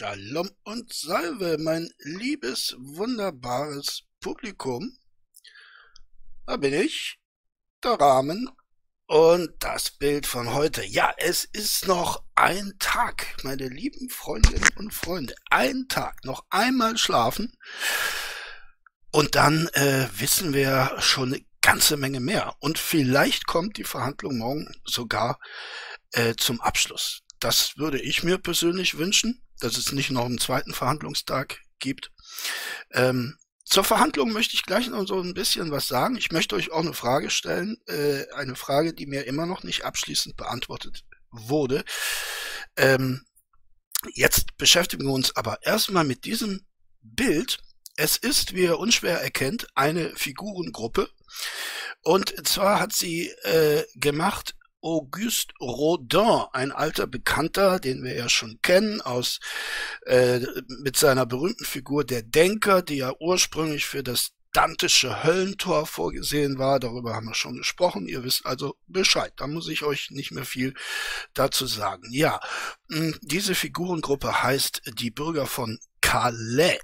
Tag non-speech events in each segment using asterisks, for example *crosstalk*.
Shalom und Salve, mein liebes, wunderbares Publikum. Da bin ich, der Rahmen und das Bild von heute. Ja, es ist noch ein Tag, meine lieben Freundinnen und Freunde. Ein Tag, noch einmal schlafen. Und dann äh, wissen wir schon eine ganze Menge mehr. Und vielleicht kommt die Verhandlung morgen sogar äh, zum Abschluss. Das würde ich mir persönlich wünschen dass es nicht noch einen zweiten Verhandlungstag gibt. Ähm, zur Verhandlung möchte ich gleich noch so ein bisschen was sagen. Ich möchte euch auch eine Frage stellen, äh, eine Frage, die mir immer noch nicht abschließend beantwortet wurde. Ähm, jetzt beschäftigen wir uns aber erstmal mit diesem Bild. Es ist, wie ihr unschwer erkennt, eine Figurengruppe. Und zwar hat sie äh, gemacht Auguste Rodin, ein alter Bekannter, den wir ja schon kennen, aus äh, mit seiner berühmten Figur der Denker, die ja ursprünglich für das Dantische Höllentor vorgesehen war. Darüber haben wir schon gesprochen. Ihr wisst also Bescheid. Da muss ich euch nicht mehr viel dazu sagen. Ja, diese Figurengruppe heißt die Bürger von Calais.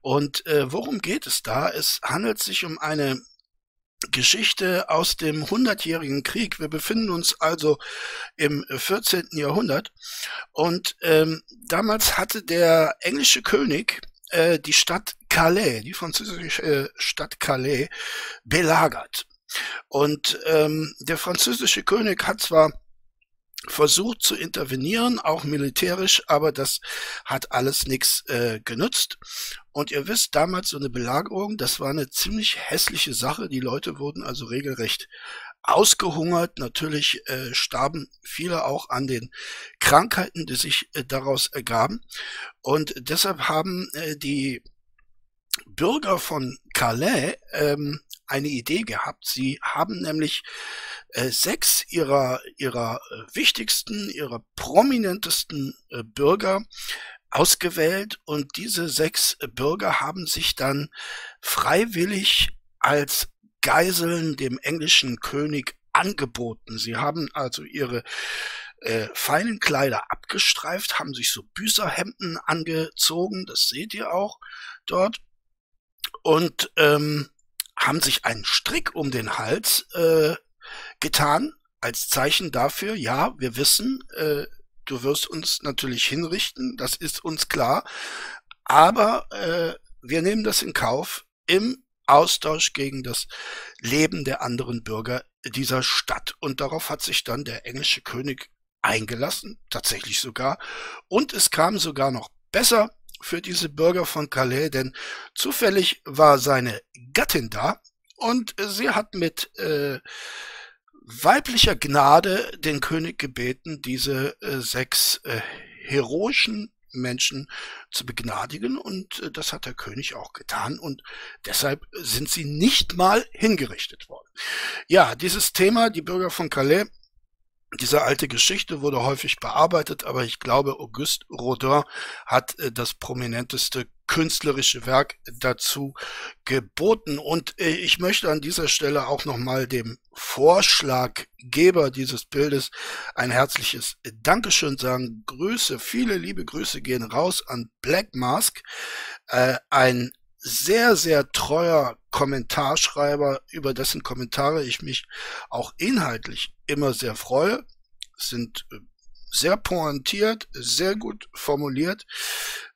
Und äh, worum geht es da? Es handelt sich um eine Geschichte aus dem Hundertjährigen Krieg. Wir befinden uns also im 14. Jahrhundert und ähm, damals hatte der englische König äh, die Stadt Calais, die französische äh, Stadt Calais, belagert. Und ähm, der französische König hat zwar versucht zu intervenieren, auch militärisch, aber das hat alles nichts äh, genützt. Und ihr wisst, damals so eine Belagerung, das war eine ziemlich hässliche Sache. Die Leute wurden also regelrecht ausgehungert. Natürlich äh, starben viele auch an den Krankheiten, die sich äh, daraus ergaben. Und deshalb haben äh, die Bürger von Calais ähm, eine Idee gehabt. Sie haben nämlich äh, sechs ihrer, ihrer äh, wichtigsten, ihrer prominentesten äh, Bürger ausgewählt und diese sechs Bürger haben sich dann freiwillig als Geiseln dem englischen König angeboten. Sie haben also ihre äh, feinen Kleider abgestreift, haben sich so Büßerhemden angezogen, das seht ihr auch dort, und ähm, haben sich einen Strick um den Hals äh, getan, als Zeichen dafür, ja, wir wissen, äh, du wirst uns natürlich hinrichten, das ist uns klar, aber äh, wir nehmen das in Kauf im Austausch gegen das Leben der anderen Bürger dieser Stadt. Und darauf hat sich dann der englische König eingelassen, tatsächlich sogar. Und es kam sogar noch besser für diese Bürger von Calais, denn zufällig war seine Gattin da und sie hat mit äh, weiblicher Gnade den König gebeten, diese äh, sechs äh, heroischen Menschen zu begnadigen und äh, das hat der König auch getan und deshalb sind sie nicht mal hingerichtet worden. Ja, dieses Thema, die Bürger von Calais, diese alte Geschichte wurde häufig bearbeitet, aber ich glaube, Auguste Rodin hat äh, das prominenteste künstlerische Werk dazu geboten. Und äh, ich möchte an dieser Stelle auch nochmal dem Vorschlaggeber dieses Bildes ein herzliches Dankeschön sagen. Grüße, viele liebe Grüße gehen raus an Black Mask, äh, ein sehr, sehr treuer Kommentarschreiber, über dessen Kommentare ich mich auch inhaltlich immer sehr freue. Sind äh, sehr pointiert, sehr gut formuliert.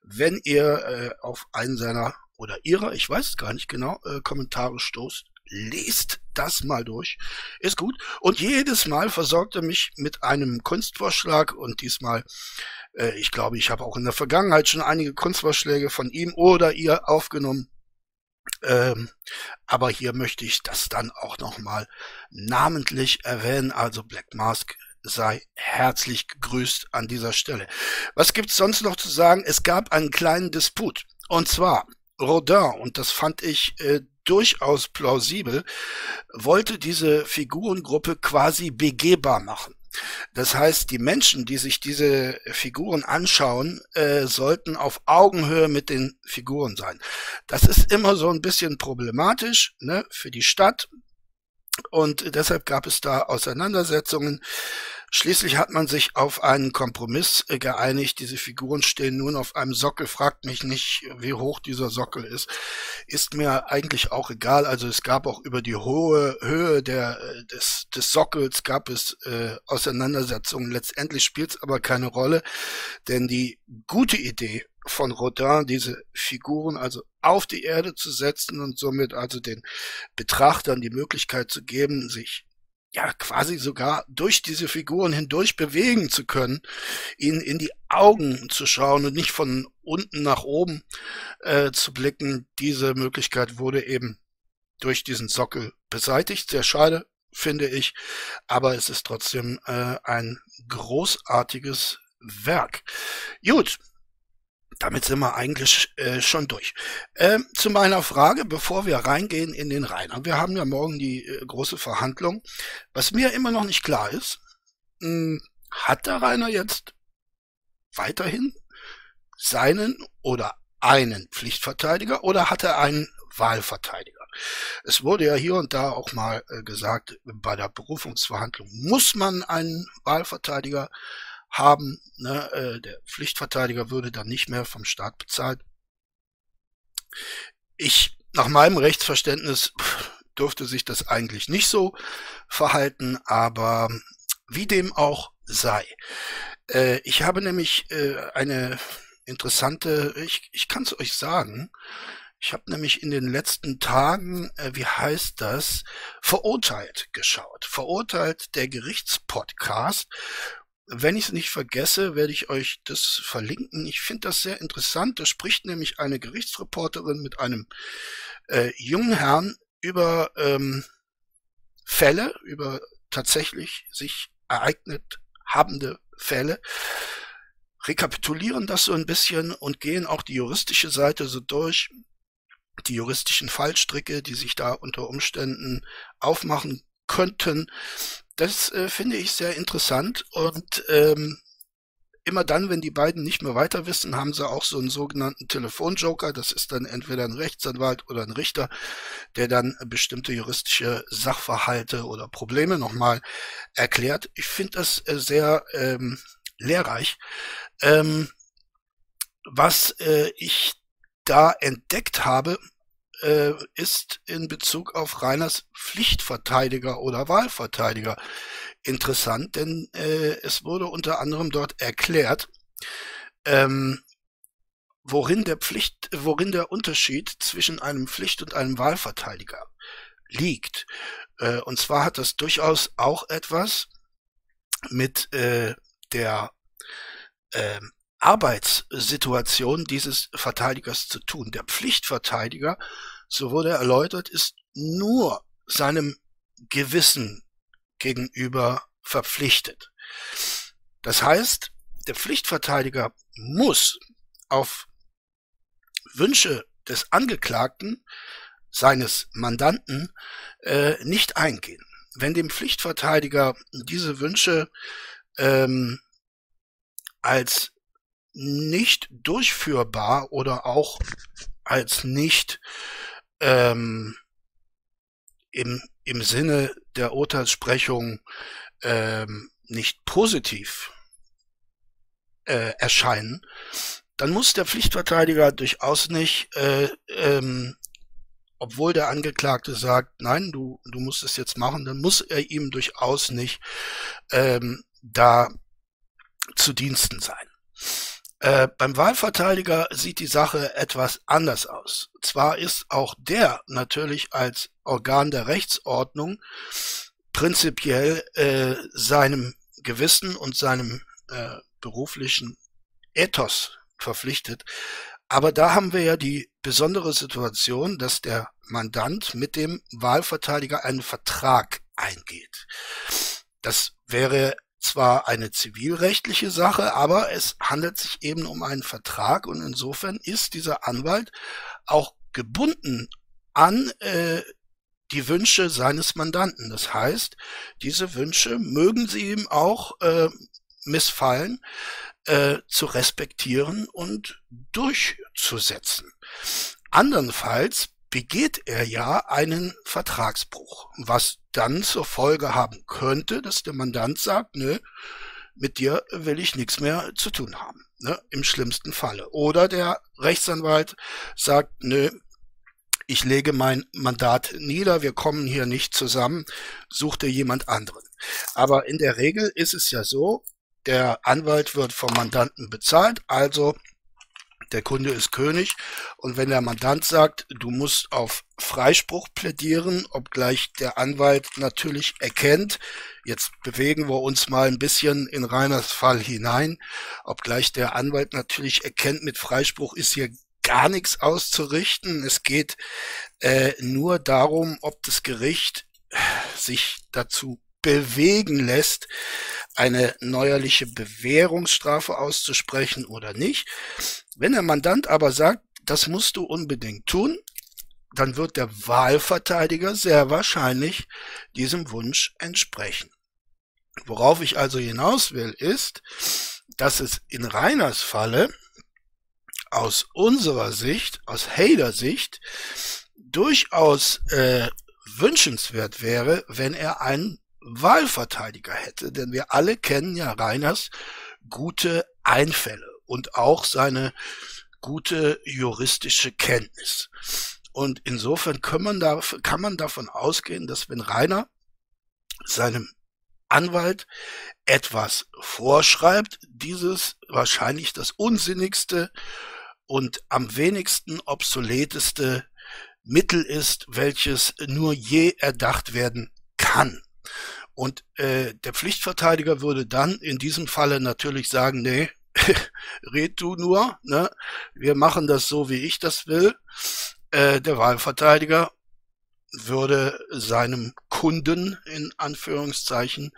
Wenn ihr äh, auf einen seiner oder ihrer, ich weiß es gar nicht genau, äh, Kommentare stoßt, lest das mal durch. Ist gut. Und jedes Mal versorgt er mich mit einem Kunstvorschlag und diesmal, äh, ich glaube, ich habe auch in der Vergangenheit schon einige Kunstvorschläge von ihm oder ihr aufgenommen. Ähm, aber hier möchte ich das dann auch nochmal namentlich erwähnen. Also Black Mask sei herzlich gegrüßt an dieser Stelle. Was gibt's sonst noch zu sagen? Es gab einen kleinen Disput. Und zwar Rodin, und das fand ich äh, durchaus plausibel, wollte diese Figurengruppe quasi begehbar machen. Das heißt, die Menschen, die sich diese Figuren anschauen, äh, sollten auf Augenhöhe mit den Figuren sein. Das ist immer so ein bisschen problematisch ne, für die Stadt. Und deshalb gab es da Auseinandersetzungen. Schließlich hat man sich auf einen Kompromiss äh, geeinigt. Diese Figuren stehen nun auf einem Sockel. Fragt mich nicht, wie hoch dieser Sockel ist. Ist mir eigentlich auch egal. Also es gab auch über die hohe Höhe der, äh, des, des Sockels gab es äh, Auseinandersetzungen. Letztendlich spielt es aber keine Rolle, denn die gute Idee von Rodin, diese Figuren also auf die Erde zu setzen und somit also den Betrachtern die Möglichkeit zu geben, sich ja quasi sogar durch diese Figuren hindurch bewegen zu können, ihnen in die Augen zu schauen und nicht von unten nach oben äh, zu blicken. Diese Möglichkeit wurde eben durch diesen Sockel beseitigt. Sehr schade, finde ich, aber es ist trotzdem äh, ein großartiges Werk. Gut, damit sind wir eigentlich äh, schon durch. Ähm, zu meiner Frage, bevor wir reingehen in den Rainer. Wir haben ja morgen die äh, große Verhandlung. Was mir immer noch nicht klar ist, mh, hm, hat der Rainer jetzt weiterhin seinen oder einen Pflichtverteidiger oder hat er einen Wahlverteidiger? Es wurde ja hier und da auch mal äh, gesagt, bei der Berufungsverhandlung muss man einen Wahlverteidiger haben. Ne? Äh, der Pflichtverteidiger würde dann nicht mehr vom Staat bezahlt. Ich, nach meinem Rechtsverständnis, dürfte sich das eigentlich nicht so verhalten, aber wie dem auch sei. Äh, ich habe nämlich äh, eine interessante, ich, ich kann es euch sagen, ich habe nämlich in den letzten Tagen, äh, wie heißt das, verurteilt geschaut. Verurteilt der Gerichtspodcast wenn ich es nicht vergesse, werde ich euch das verlinken. Ich finde das sehr interessant. Da spricht nämlich eine Gerichtsreporterin mit einem äh, jungen Herrn über ähm, Fälle, über tatsächlich sich ereignet habende Fälle, rekapitulieren das so ein bisschen und gehen auch die juristische Seite so durch, die juristischen Fallstricke, die sich da unter Umständen aufmachen könnten. Das äh, finde ich sehr interessant und ähm, immer dann, wenn die beiden nicht mehr weiter wissen, haben sie auch so einen sogenannten Telefonjoker. Das ist dann entweder ein Rechtsanwalt oder ein Richter, der dann bestimmte juristische Sachverhalte oder Probleme nochmal erklärt. Ich finde das äh, sehr ähm, lehrreich. Ähm, was äh, ich da entdeckt habe, äh, ist in Bezug auf Reiners Pflichtverteidiger oder Wahlverteidiger interessant, denn äh, es wurde unter anderem dort erklärt, ähm, worin der Pflicht, worin der Unterschied zwischen einem Pflicht- und einem Wahlverteidiger liegt. Äh, und zwar hat das durchaus auch etwas mit äh, der äh, Arbeitssituation dieses Verteidigers zu tun. Der Pflichtverteidiger, so wurde erläutert, ist nur seinem Gewissen gegenüber verpflichtet. Das heißt, der Pflichtverteidiger muss auf Wünsche des Angeklagten, seines Mandanten, äh, nicht eingehen. Wenn dem Pflichtverteidiger diese Wünsche ähm, als nicht durchführbar oder auch als nicht ähm, im, im Sinne der Urteilssprechung ähm, nicht positiv äh, erscheinen, dann muss der Pflichtverteidiger durchaus nicht, äh, ähm, obwohl der Angeklagte sagt, nein, du, du musst es jetzt machen, dann muss er ihm durchaus nicht ähm, da zu Diensten sein. Äh, beim Wahlverteidiger sieht die Sache etwas anders aus. Zwar ist auch der natürlich als Organ der Rechtsordnung prinzipiell äh, seinem Gewissen und seinem äh, beruflichen Ethos verpflichtet, aber da haben wir ja die besondere Situation, dass der Mandant mit dem Wahlverteidiger einen Vertrag eingeht. Das wäre zwar eine zivilrechtliche Sache, aber es handelt sich eben um einen Vertrag und insofern ist dieser Anwalt auch gebunden an äh, die Wünsche seines Mandanten. Das heißt, diese Wünsche mögen sie ihm auch äh, missfallen, äh, zu respektieren und durchzusetzen. Andernfalls begeht er ja einen Vertragsbruch, was dann zur Folge haben könnte, dass der Mandant sagt, nö, mit dir will ich nichts mehr zu tun haben, ne, im schlimmsten Falle. Oder der Rechtsanwalt sagt, nö, ich lege mein Mandat nieder, wir kommen hier nicht zusammen, such dir jemand anderen. Aber in der Regel ist es ja so, der Anwalt wird vom Mandanten bezahlt, also der Kunde ist König. Und wenn der Mandant sagt, du musst auf Freispruch plädieren, obgleich der Anwalt natürlich erkennt, jetzt bewegen wir uns mal ein bisschen in Reiners Fall hinein, obgleich der Anwalt natürlich erkennt, mit Freispruch ist hier gar nichts auszurichten. Es geht äh, nur darum, ob das Gericht sich dazu bewegen lässt, eine neuerliche Bewährungsstrafe auszusprechen oder nicht. Wenn der Mandant aber sagt, das musst du unbedingt tun, dann wird der Wahlverteidiger sehr wahrscheinlich diesem Wunsch entsprechen. Worauf ich also hinaus will, ist, dass es in Reiners Falle aus unserer Sicht, aus Hader Sicht, durchaus äh, wünschenswert wäre, wenn er einen Wahlverteidiger hätte, denn wir alle kennen ja Reiners gute Einfälle und auch seine gute juristische Kenntnis. Und insofern kann man, da, kann man davon ausgehen, dass wenn Rainer seinem Anwalt etwas vorschreibt, dieses wahrscheinlich das unsinnigste und am wenigsten obsoleteste Mittel ist, welches nur je erdacht werden kann. Und äh, der Pflichtverteidiger würde dann in diesem Falle natürlich sagen, nee, *laughs* red du nur, ne? wir machen das so, wie ich das will. Äh, der Wahlverteidiger würde seinem Kunden in Anführungszeichen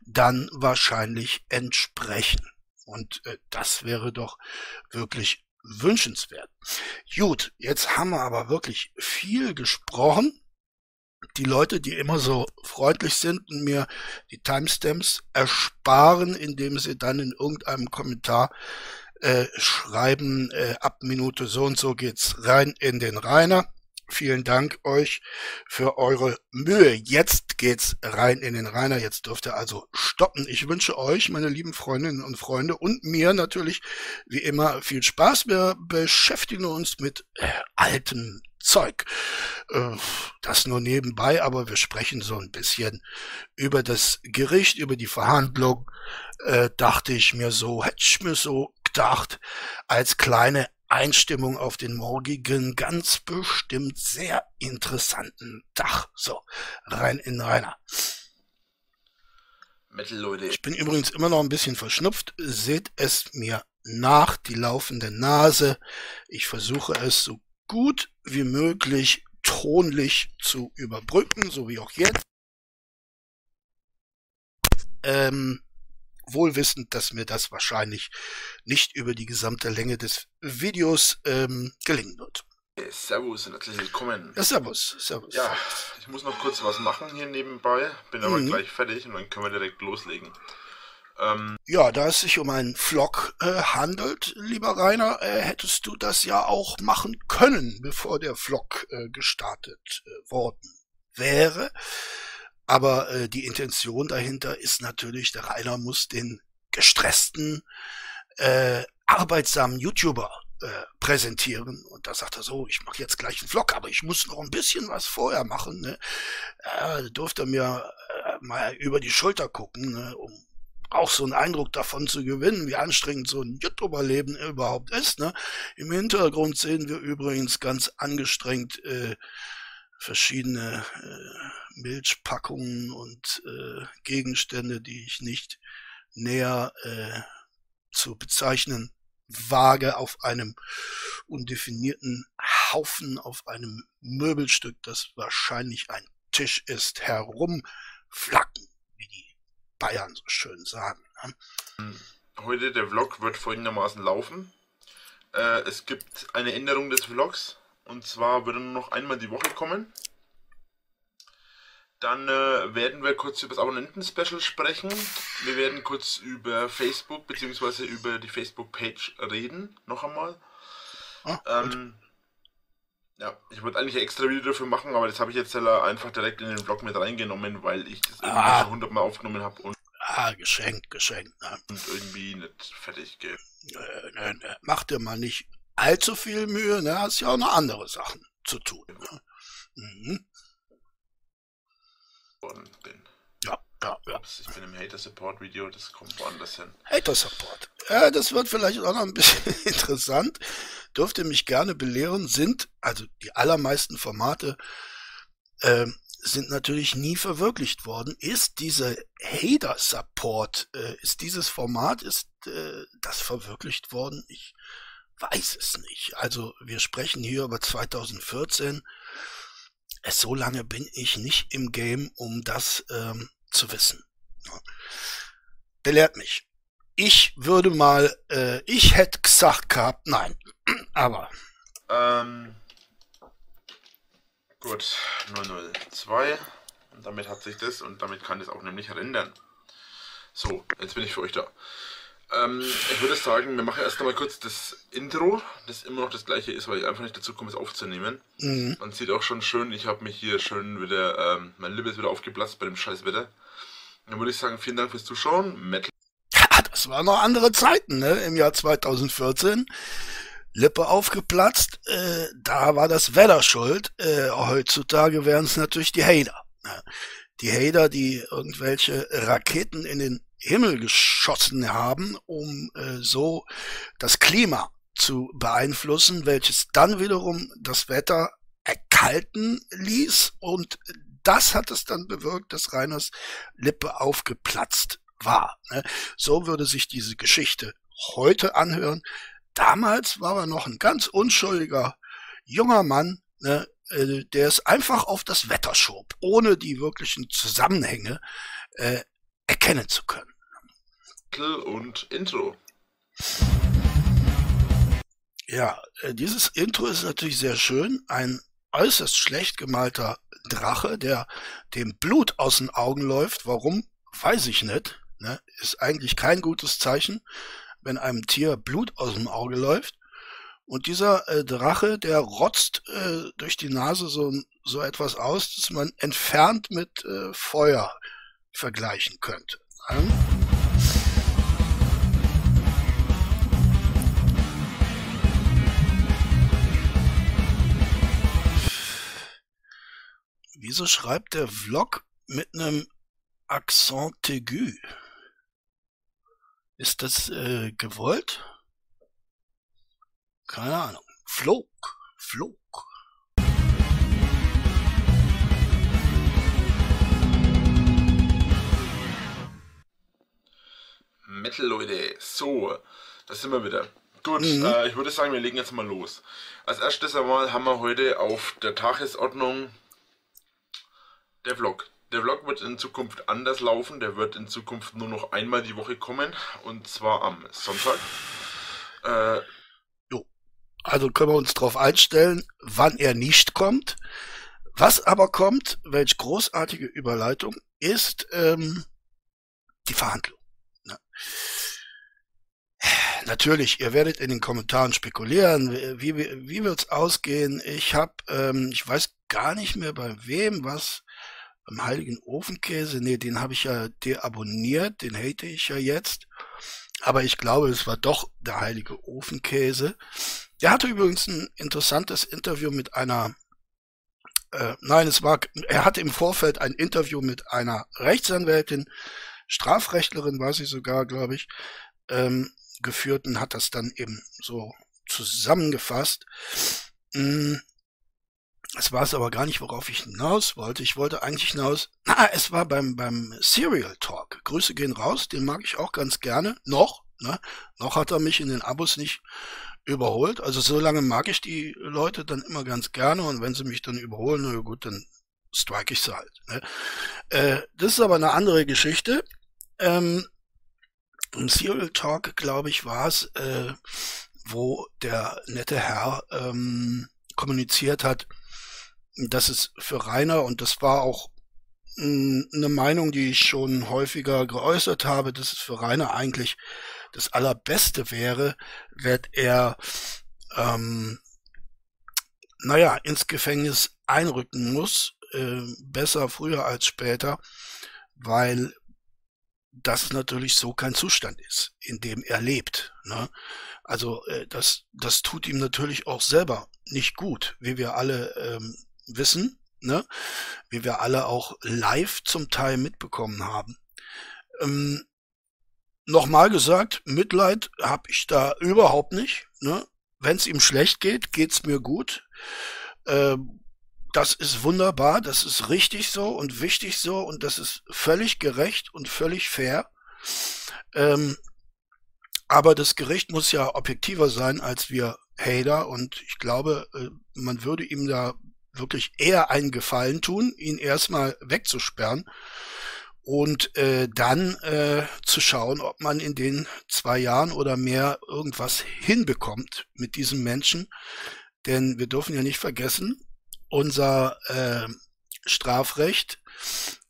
dann wahrscheinlich entsprechen. Und äh, das wäre doch wirklich wünschenswert. Gut, jetzt haben wir aber wirklich viel gesprochen. Die Leute, die immer so freundlich sind und mir die Timestamps ersparen, indem sie dann in irgendeinem Kommentar äh, schreiben, äh, ab Minute so und so geht's rein in den Rainer. Vielen Dank euch für eure Mühe. Jetzt geht's rein in den Rainer. Jetzt dürft ihr also stoppen. Ich wünsche euch, meine lieben Freundinnen und Freunde, und mir natürlich wie immer viel Spaß. Wir beschäftigen uns mit äh, altem Zeug. Äh, das nur nebenbei, aber wir sprechen so ein bisschen über das Gericht, über die Verhandlung. Äh, dachte ich mir so, hätte ich mir so gedacht, als kleine Einstimmung auf den morgigen, ganz bestimmt sehr interessanten Tag. So, rein in Rainer. Metal, Leute. Ich bin übrigens immer noch ein bisschen verschnupft. Seht es mir nach, die laufende Nase. Ich versuche es so gut wie möglich tonlich zu überbrücken, so wie auch jetzt. Ähm, wohl wissend, dass mir das wahrscheinlich nicht über die gesamte Länge des Videos ähm, gelingen wird. Servus und herzlich willkommen. Ja, servus, servus. Ja, ich muss noch kurz was machen hier nebenbei, bin aber mhm. gleich fertig und dann können wir direkt loslegen. Ähm, ja, da es sich um einen Vlog äh, handelt, lieber Rainer, äh, hättest du das ja auch machen können, bevor der Vlog äh, gestartet äh, worden wäre. Aber äh, die Intention dahinter ist natürlich, der Rainer muss den gestressten, äh, arbeitsamen YouTuber präsentieren. Und da sagt er so, ich mache jetzt gleich einen Vlog, aber ich muss noch ein bisschen was vorher machen. Ne? Äh, durfte mir äh, mal über die Schulter gucken, ne? um auch so einen Eindruck davon zu gewinnen, wie anstrengend so ein YouTuber-Leben überhaupt ist. Ne? Im Hintergrund sehen wir übrigens ganz angestrengt äh, verschiedene äh, Milchpackungen und äh, Gegenstände, die ich nicht näher äh, zu bezeichnen wage, auf einem undefinierten Haufen, auf einem Möbelstück, das wahrscheinlich ein Tisch ist, die Bayern so schön sagen. Ne? Heute der Vlog wird folgendermaßen laufen. Äh, es gibt eine Änderung des Vlogs. Und zwar wird er nur noch einmal die Woche kommen. Dann äh, werden wir kurz über das Abonnenten-Special sprechen. Wir werden kurz über Facebook bzw. über die Facebook-Page reden. Noch einmal. Ah, ähm, Ja, ich wollte eigentlich ein extra Video dafür machen, aber das habe ich jetzt einfach direkt in den Vlog mit reingenommen, weil ich das irgendwie ah. schon hundertmal aufgenommen habe und. Ah, geschenkt, geschenkt. Ne? Und irgendwie nicht fertig geht. Nö, nö, nö. Mach dir mal nicht allzu viel Mühe, ne? Hast ja auch noch andere Sachen zu tun. Ne? Mhm. bin. Ja, ja, ja. Ich bin im Hater-Support-Video, das kommt woanders hin. Hater-Support. Ja, das wird vielleicht auch noch ein bisschen *laughs* interessant. Dürft ihr mich gerne belehren, sind, also die allermeisten Formate, äh, sind natürlich nie verwirklicht worden. Ist diese Hater-Support, äh, ist dieses Format, ist äh, das verwirklicht worden? Ich weiß es nicht. Also wir sprechen hier über 2014. Es, so lange bin ich nicht im Game, um das ähm, zu wissen. Belehrt mich. Ich würde mal, äh, ich hätte gesagt gehabt, nein. *clears throat* Aber. Ähm, gut, 002. Und damit hat sich das und damit kann es auch nämlich rendern. So, jetzt bin ich für euch da. Ähm, ich würde sagen, wir machen erst einmal kurz das Intro, das immer noch das gleiche ist, weil ich einfach nicht dazu komme, es aufzunehmen. Mhm. Man sieht auch schon schön, ich habe mich hier schön wieder, ähm, mein Lippe ist wieder aufgeplatzt bei dem scheiß Wetter. Dann würde ich sagen, vielen Dank fürs Zuschauen. Metal. Ja, das waren noch andere Zeiten, ne? Im Jahr 2014. Lippe aufgeplatzt, äh, da war das Wetter schuld. Äh, heutzutage wären es natürlich die Hater. Ne? Die Hater, die irgendwelche Raketen in den Himmel geschossen haben, um äh, so das Klima zu beeinflussen, welches dann wiederum das Wetter erkalten ließ und das hat es dann bewirkt, dass Reiners Lippe aufgeplatzt war. Ne? So würde sich diese Geschichte heute anhören. Damals war er noch ein ganz unschuldiger junger Mann, ne, äh, der es einfach auf das Wetter schob, ohne die wirklichen Zusammenhänge äh, erkennen zu können. Und Intro. Ja, äh, dieses Intro ist natürlich sehr schön. Ein äußerst schlecht gemalter Drache, der dem Blut aus den Augen läuft. Warum? Weiß ich nicht. Ne? Ist eigentlich kein gutes Zeichen, wenn einem Tier Blut aus dem Auge läuft. Und dieser äh, Drache, der rotzt äh, durch die Nase so, so etwas aus, dass man entfernt mit äh, Feuer vergleichen könnte. Ne? Wieso schreibt der Vlog mit einem Accent aigu? Ist das äh, gewollt? Keine Ahnung. Flog, flog. Metal, Leute. So, da sind wir wieder. Gut, mhm. äh, ich würde sagen, wir legen jetzt mal los. Als erstes einmal haben wir heute auf der Tagesordnung der Vlog. Der Vlog wird in Zukunft anders laufen. Der wird in Zukunft nur noch einmal die Woche kommen. Und zwar am Sonntag. Äh, jo. Also können wir uns darauf einstellen, wann er nicht kommt. Was aber kommt, welch großartige Überleitung, ist ähm, die Verhandlung. Ne? Natürlich, ihr werdet in den Kommentaren spekulieren, wie, wie, wie wird's ausgehen. Ich habe, ähm, ich weiß gar nicht mehr bei wem was beim Heiligen Ofenkäse, nee, den habe ich ja deabonniert, den hate ich ja jetzt. Aber ich glaube, es war doch der Heilige Ofenkäse. Der hatte übrigens ein interessantes Interview mit einer, äh, nein, es war, er hatte im Vorfeld ein Interview mit einer Rechtsanwältin, Strafrechtlerin war sie sogar, glaube ich, ähm, geführt und hat das dann eben so zusammengefasst. Es war es aber gar nicht, worauf ich hinaus wollte. Ich wollte eigentlich hinaus. Na, es war beim, beim Serial Talk. Grüße gehen raus, den mag ich auch ganz gerne. Noch, ne? Noch hat er mich in den Abos nicht überholt. Also so lange mag ich die Leute dann immer ganz gerne und wenn sie mich dann überholen, na gut, dann strike ich sie halt. Ne? Äh, das ist aber eine andere Geschichte. Ähm, Im Serial Talk, glaube ich, war es, äh, wo der nette Herr ähm, kommuniziert hat, das ist für Rainer, und das war auch eine Meinung, die ich schon häufiger geäußert habe, dass es für Rainer eigentlich das Allerbeste wäre, wenn er ähm, naja, ins Gefängnis einrücken muss, äh, besser früher als später, weil das natürlich so kein Zustand ist, in dem er lebt. Ne? Also äh, das, das tut ihm natürlich auch selber nicht gut, wie wir alle ähm, wissen, ne? wie wir alle auch live zum Teil mitbekommen haben. Ähm, Nochmal gesagt, Mitleid habe ich da überhaupt nicht. Ne? Wenn es ihm schlecht geht, geht's mir gut. Ähm, das ist wunderbar, das ist richtig so und wichtig so und das ist völlig gerecht und völlig fair. Ähm, aber das Gericht muss ja objektiver sein als wir Hader und ich glaube, äh, man würde ihm da wirklich eher einen Gefallen tun, ihn erstmal wegzusperren und äh, dann äh, zu schauen, ob man in den zwei Jahren oder mehr irgendwas hinbekommt mit diesem Menschen. Denn wir dürfen ja nicht vergessen, unser äh, Strafrecht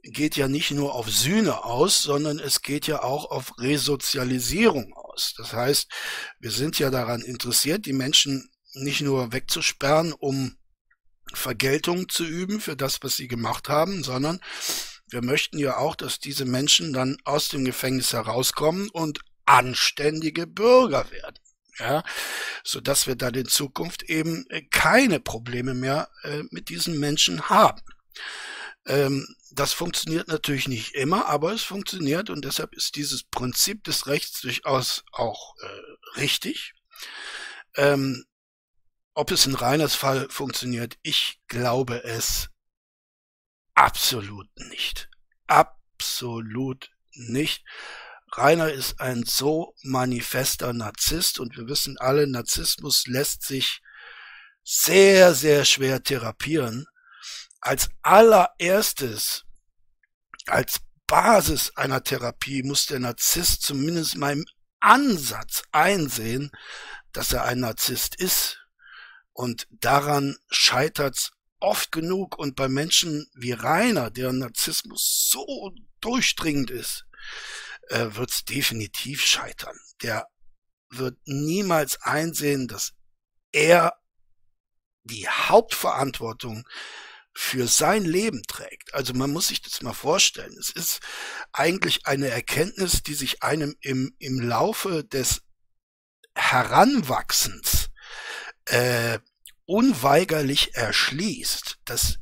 geht ja nicht nur auf Sühne aus, sondern es geht ja auch auf Resozialisierung aus. Das heißt, wir sind ja daran interessiert, die Menschen nicht nur wegzusperren, um Vergeltung zu üben für das, was sie gemacht haben, sondern wir möchten ja auch, dass diese Menschen dann aus dem Gefängnis herauskommen und anständige Bürger werden. Ja, so dass wir dann in Zukunft eben keine Probleme mehr äh, mit diesen Menschen haben. Ähm, das funktioniert natürlich nicht immer, aber es funktioniert und deshalb ist dieses Prinzip des Rechts durchaus auch äh, richtig. Ähm, ob es in Reiners Fall funktioniert, ich glaube es absolut nicht. Absolut nicht. Rainer ist ein so manifester Narzisst und wir wissen alle, Narzissmus lässt sich sehr, sehr schwer therapieren. Als allererstes, als Basis einer Therapie muss der Narzisst zumindest mal im Ansatz einsehen, dass er ein Narzisst ist. Und daran scheitert's oft genug. Und bei Menschen wie Rainer, deren Narzissmus so durchdringend ist, äh, wird's definitiv scheitern. Der wird niemals einsehen, dass er die Hauptverantwortung für sein Leben trägt. Also man muss sich das mal vorstellen. Es ist eigentlich eine Erkenntnis, die sich einem im, im Laufe des Heranwachsens äh, unweigerlich erschließt, dass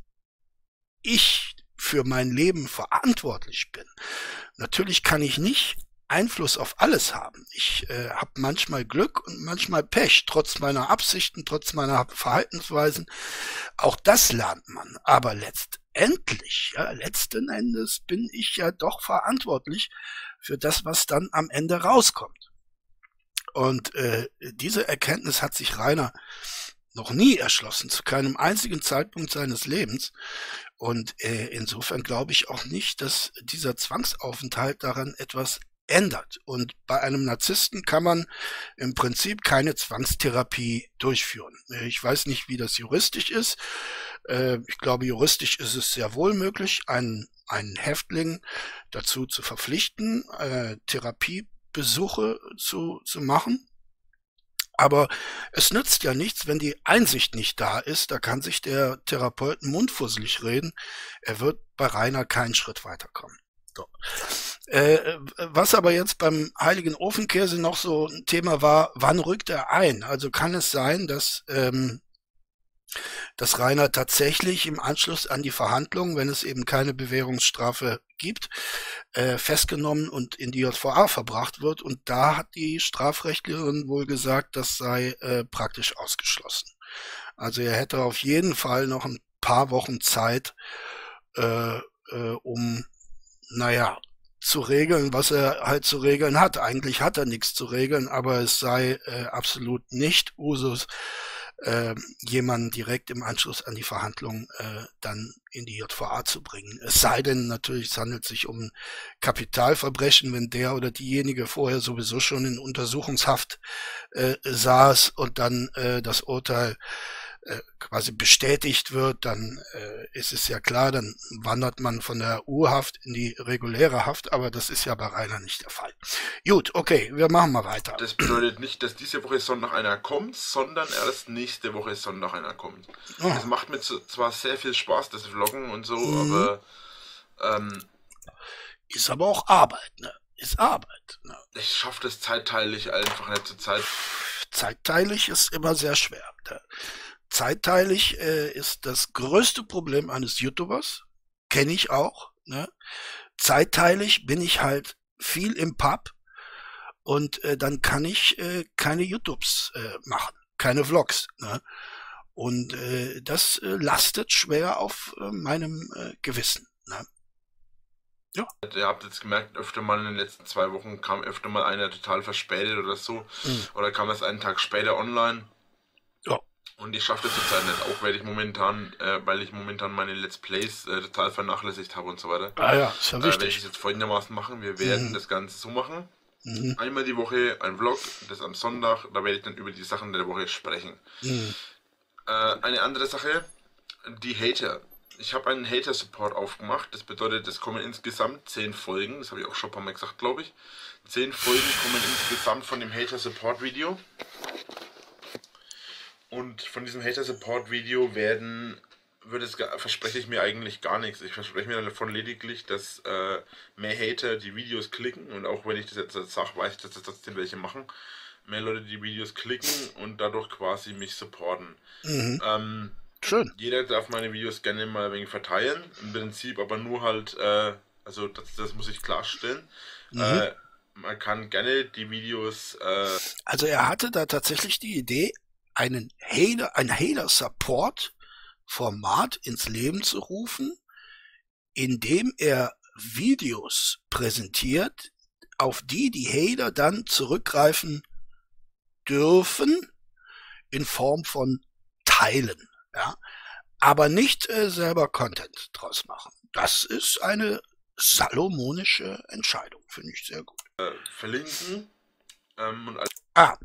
ich für mein Leben verantwortlich bin. Natürlich kann ich nicht Einfluss auf alles haben. Ich äh, habe manchmal Glück und manchmal Pech, trotz meiner Absichten, trotz meiner Verhaltensweisen. Auch das lernt man. Aber letztendlich, ja, letzten Endes bin ich ja doch verantwortlich für das, was dann am Ende rauskommt. Und äh, diese Erkenntnis hat sich Rainer noch nie erschlossen, zu keinem einzigen Zeitpunkt seines Lebens. Und äh, insofern glaube ich auch nicht, dass dieser Zwangsaufenthalt daran etwas ändert. Und bei einem Narzissten kann man im Prinzip keine Zwangstherapie durchführen. Ich weiß nicht, wie das juristisch ist. Äh, ich glaube, juristisch ist es sehr wohl möglich, einen, einen Häftling dazu zu verpflichten, äh, Therapiebesuche zu, zu machen. Aber es nützt ja nichts, wenn die Einsicht nicht da ist. Da kann sich der Therapeuten mundfusselig reden. Er wird bei Rainer keinen Schritt weiterkommen. So. Äh, was aber jetzt beim Heiligen Ofenkäse noch so ein Thema war, wann rückt er ein? Also kann es sein, dass, ähm, dass Rainer tatsächlich im Anschluss an die Verhandlungen, wenn es eben keine Bewährungsstrafe gibt, äh, festgenommen und in die JVA verbracht wird. Und da hat die Strafrechtlerin wohl gesagt, das sei äh, praktisch ausgeschlossen. Also er hätte auf jeden Fall noch ein paar Wochen Zeit, äh, äh, um naja, zu regeln, was er halt zu regeln hat. Eigentlich hat er nichts zu regeln, aber es sei äh, absolut nicht Usus, äh, jemanden direkt im Anschluss an die Verhandlungen äh, dann in die JVA zu bringen. Es sei denn natürlich, es handelt sich um Kapitalverbrechen, wenn der oder diejenige vorher sowieso schon in Untersuchungshaft äh, saß und dann äh, das Urteil äh, quasi bestätigt wird, dann äh, ist es ja klar, dann wandert man von der U-Haft in die reguläre Haft, aber das ist ja bei Rainer nicht der Fall. Gut, okay, wir machen mal weiter. Das bedeutet nicht, dass diese Woche Sonntag einer kommt, sondern erst nächste Woche Sonntag einer kommt. Oh. Es macht mir zwar sehr viel Spaß, das Vloggen und so, mhm. aber ähm, ist aber auch Arbeit, ne? Ist Arbeit. Ne? Ich schaffe das zeitteilig einfach nicht zur Zeit. Zeitteilig ist immer sehr schwer. Ne? Zeitteilig äh, ist das größte Problem eines YouTubers. Kenne ich auch. Ne? Zeitteilig bin ich halt viel im Pub und äh, dann kann ich äh, keine YouTubes äh, machen, keine Vlogs. Ne? Und äh, das äh, lastet schwer auf äh, meinem äh, Gewissen. Ne? Ja. Ihr habt jetzt gemerkt, öfter mal in den letzten zwei Wochen kam öfter mal einer total verspätet oder so. Mhm. Oder kam erst einen Tag später online. Und ich schaffe das zurzeit nicht, auch weil ich momentan, äh, weil ich momentan meine Let's Plays äh, total vernachlässigt habe und so weiter. Ah ja, ist ja wichtig. Äh, werde ich es jetzt folgendermaßen machen. Wir werden mhm. das Ganze so machen. Mhm. Einmal die Woche ein Vlog, das am Sonntag, da werde ich dann über die Sachen der Woche sprechen. Mhm. Äh, eine andere Sache, die Hater ich habe einen Hater-Support aufgemacht. Das bedeutet, es kommen insgesamt 10 Folgen. Das habe ich auch schon ein paar Mal gesagt, glaube ich. 10 Folgen kommen insgesamt von dem Hater-Support-Video. Und von diesem Hater-Support-Video werden, wird es, verspreche ich mir eigentlich gar nichts. Ich verspreche mir davon lediglich, dass äh, mehr Hater die Videos klicken. Und auch wenn ich das jetzt sage, weiß ich, dass das trotzdem welche machen. Mehr Leute die Videos klicken und dadurch quasi mich supporten. Mhm. Ähm, Schön. Jeder darf meine Videos gerne mal ein wenig verteilen, im Prinzip, aber nur halt, äh, also das, das, muss ich klarstellen. Mhm. Äh, man kann gerne die Videos. Äh also er hatte da tatsächlich die Idee, einen Hater, ein Hater-Support-Format ins Leben zu rufen, indem er Videos präsentiert, auf die die Hater dann zurückgreifen dürfen in Form von Teilen ja, aber nicht äh, selber Content draus machen. Das ist eine salomonische Entscheidung, finde ich sehr gut. Äh, verlinken. Ähm, ah,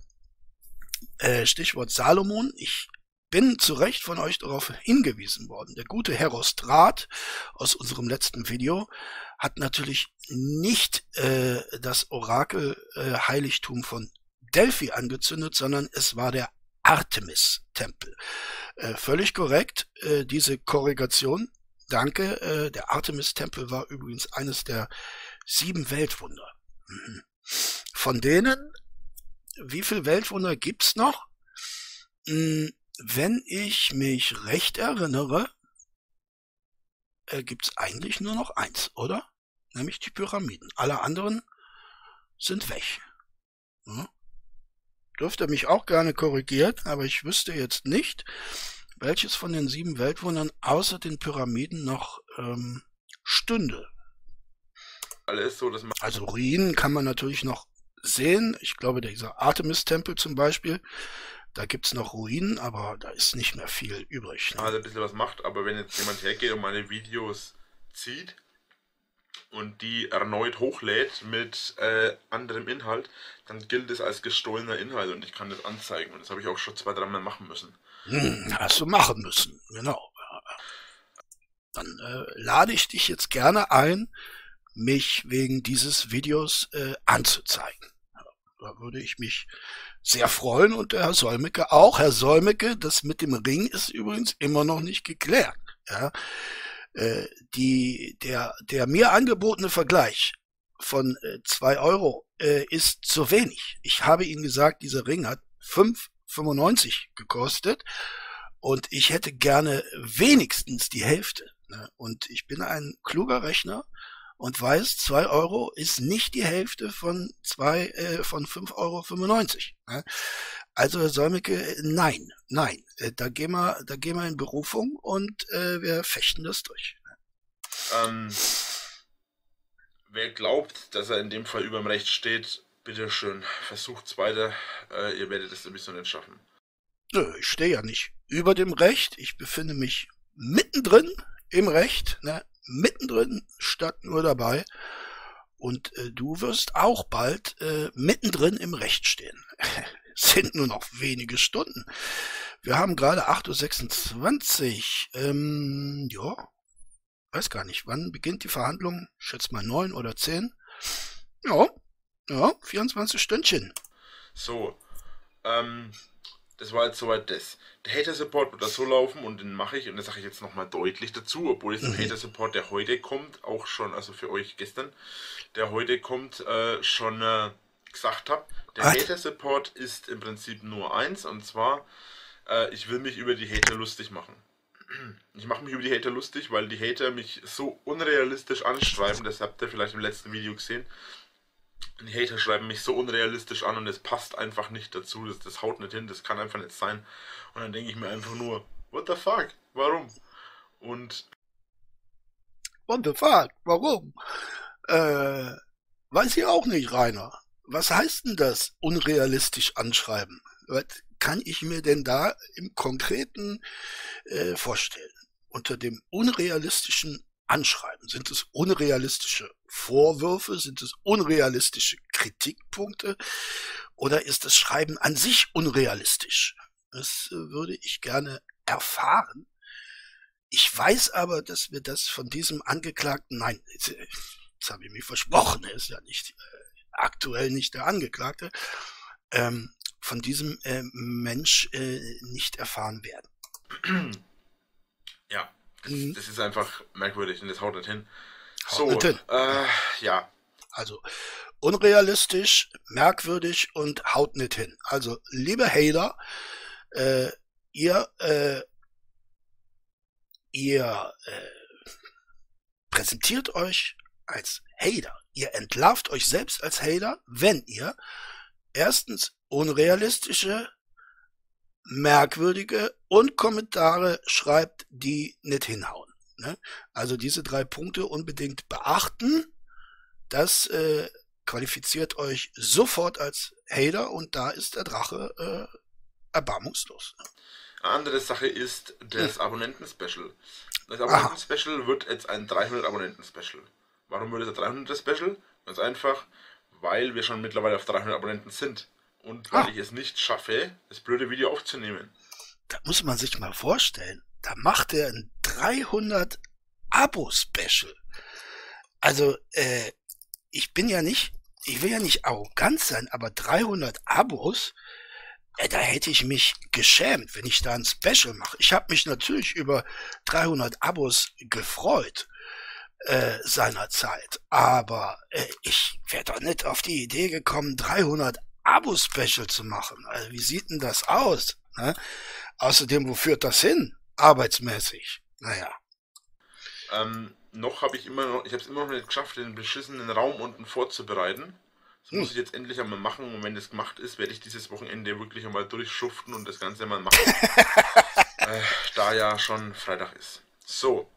äh, Stichwort Salomon. Ich bin zu Recht von euch darauf hingewiesen worden. Der gute Herostrat aus unserem letzten Video hat natürlich nicht äh, das Orakel äh, von Delphi angezündet, sondern es war der Artemis-Tempel. Äh, völlig korrekt, äh, diese Korrigation. Danke. Äh, der Artemis-Tempel war übrigens eines der sieben Weltwunder. Mhm. Von denen, wie viel Weltwunder gibt's noch? Hm, wenn ich mich recht erinnere, äh, gibt's eigentlich nur noch eins, oder? Nämlich die Pyramiden. Alle anderen sind weg. Ja? dürfte mich auch gerne korrigieren, aber ich wüsste jetzt nicht, welches von den sieben Weltwundern außer den Pyramiden noch ähm, stünde. Alles so, dass man also Ruinen kann man natürlich noch sehen. Ich glaube, dieser Artemis-Tempel zum Beispiel, da gibt es noch Ruinen, aber da ist nicht mehr viel übrig. Ne? Also ein bisschen was macht, aber wenn jetzt jemand hergeht und meine Videos zieht, und die erneut hochlädt mit äh, anderem Inhalt, dann gilt es als gestohlener Inhalt und ich kann das anzeigen. Und das habe ich auch schon zwei, dreimal machen müssen. Hm, hast du machen müssen, genau. Dann äh, lade ich dich jetzt gerne ein, mich wegen dieses Videos äh, anzuzeigen. Da würde ich mich sehr freuen und der Herr Solmecke auch. Herr Solmecke, das mit dem Ring ist übrigens immer noch nicht geklärt. Ja, äh, die, der, der mir angebotene Vergleich von äh, zwei Euro äh, ist zu wenig. Ich habe Ihnen gesagt, dieser Ring hat 5,95 gekostet und ich hätte gerne wenigstens die Hälfte. Ne? Und ich bin ein kluger Rechner und weiß, zwei Euro ist nicht die Hälfte von zwei, äh, von 5,95 Euro. Ne? Also Herr Solmecke, nein, nein, äh, da gehen wir, da gehen wir in Berufung und äh, wir fechten das durch. Ähm, wer glaubt, dass er in dem Fall über dem Recht steht, bitteschön, versucht's weiter. Äh, ihr werdet es sowieso nicht schaffen. Nö, ich stehe ja nicht über dem Recht. Ich befinde mich mittendrin im Recht, ne? Mittendrin statt nur dabei. Und äh, du wirst auch bald äh, mittendrin im Recht stehen. *laughs* sind nur noch wenige Stunden. Wir haben gerade 8.26 Uhr. Ähm, ja, weiß gar nicht, wann beginnt die Verhandlung? Schätze mal neun oder zehn. Ja, ja, 24 Stündchen. So, ähm, das war jetzt soweit das. Der Hater-Support wird da so laufen und den mache ich, und das sage ich jetzt nochmal deutlich dazu, obwohl ich den mhm. Hater-Support, der heute kommt, auch schon, also für euch gestern, der heute kommt, äh, schon äh, gesagt habe. Der Hater-Support ist im Prinzip nur eins, und zwar, äh, ich will mich über die Hater lustig machen. Ich mache mich über die Hater lustig, weil die Hater mich so unrealistisch anschreiben, das habt ihr vielleicht im letzten Video gesehen. Die Hater schreiben mich so unrealistisch an und es passt einfach nicht dazu. Das, das haut nicht hin, das kann einfach nicht sein. Und dann denke ich mir einfach nur, what the fuck? Warum? Und. What the fuck? Warum? Äh, weiß ich auch nicht, Rainer. Was heißt denn das unrealistisch anschreiben? Was kann ich mir denn da im Konkreten äh, vorstellen? Unter dem unrealistischen Anschreiben sind es unrealistische Vorwürfe? Sind es unrealistische Kritikpunkte? Oder ist das Schreiben an sich unrealistisch? Das äh, würde ich gerne erfahren. Ich weiß aber, dass wir das von diesem Angeklagten, nein, *laughs* jetzt, jetzt habe ich mich versprochen, er ist ja nicht äh, aktuell nicht der Angeklagte, ähm, von diesem äh, Mensch äh, nicht erfahren werden. Ja, das, mhm. das, ist einfach merkwürdig und das haut nicht hin. So, äh, ja. Also unrealistisch, merkwürdig und haut nicht hin. Also, liebe Hater, äh, ihr, äh, ihr äh, präsentiert euch als Hater. Ihr entlarvt euch selbst als Hater, wenn ihr erstens unrealistische, merkwürdige und Kommentare schreibt, die nicht hinhauen. Ne? Also diese drei Punkte unbedingt beachten. Das äh, qualifiziert euch sofort als Hater und da ist der Drache äh, erbarmungslos. Ne? Eine andere Sache ist das hm. Abonnenten-Special. Das Abonnenten-Special wird jetzt ein 300-Abonnenten-Special. Warum wird es ein 300-Special? Ganz einfach, weil wir schon mittlerweile auf 300 Abonnenten sind. Und weil ah. ich es nicht schaffe, das blöde Video aufzunehmen. Da muss man sich mal vorstellen. Da macht er ein 300 Abo-Special. Also, äh, ich bin ja nicht, ich will ja nicht arrogant sein, aber 300 Abos, äh, da hätte ich mich geschämt, wenn ich da ein Special mache. Ich habe mich natürlich über 300 Abos gefreut äh, seinerzeit, aber äh, ich wäre doch nicht auf die Idee gekommen, 300 Abo-Special zu machen. Also, wie sieht denn das aus? Ne? Außerdem, wo führt das hin? Arbeitsmäßig. Naja. Ähm, noch habe ich immer noch, ich habe es immer noch nicht geschafft, den beschissenen Raum unten vorzubereiten. Das hm. muss ich jetzt endlich einmal machen und wenn das gemacht ist, werde ich dieses Wochenende wirklich einmal durchschuften und das Ganze mal machen. *laughs* äh, da ja schon Freitag ist. So.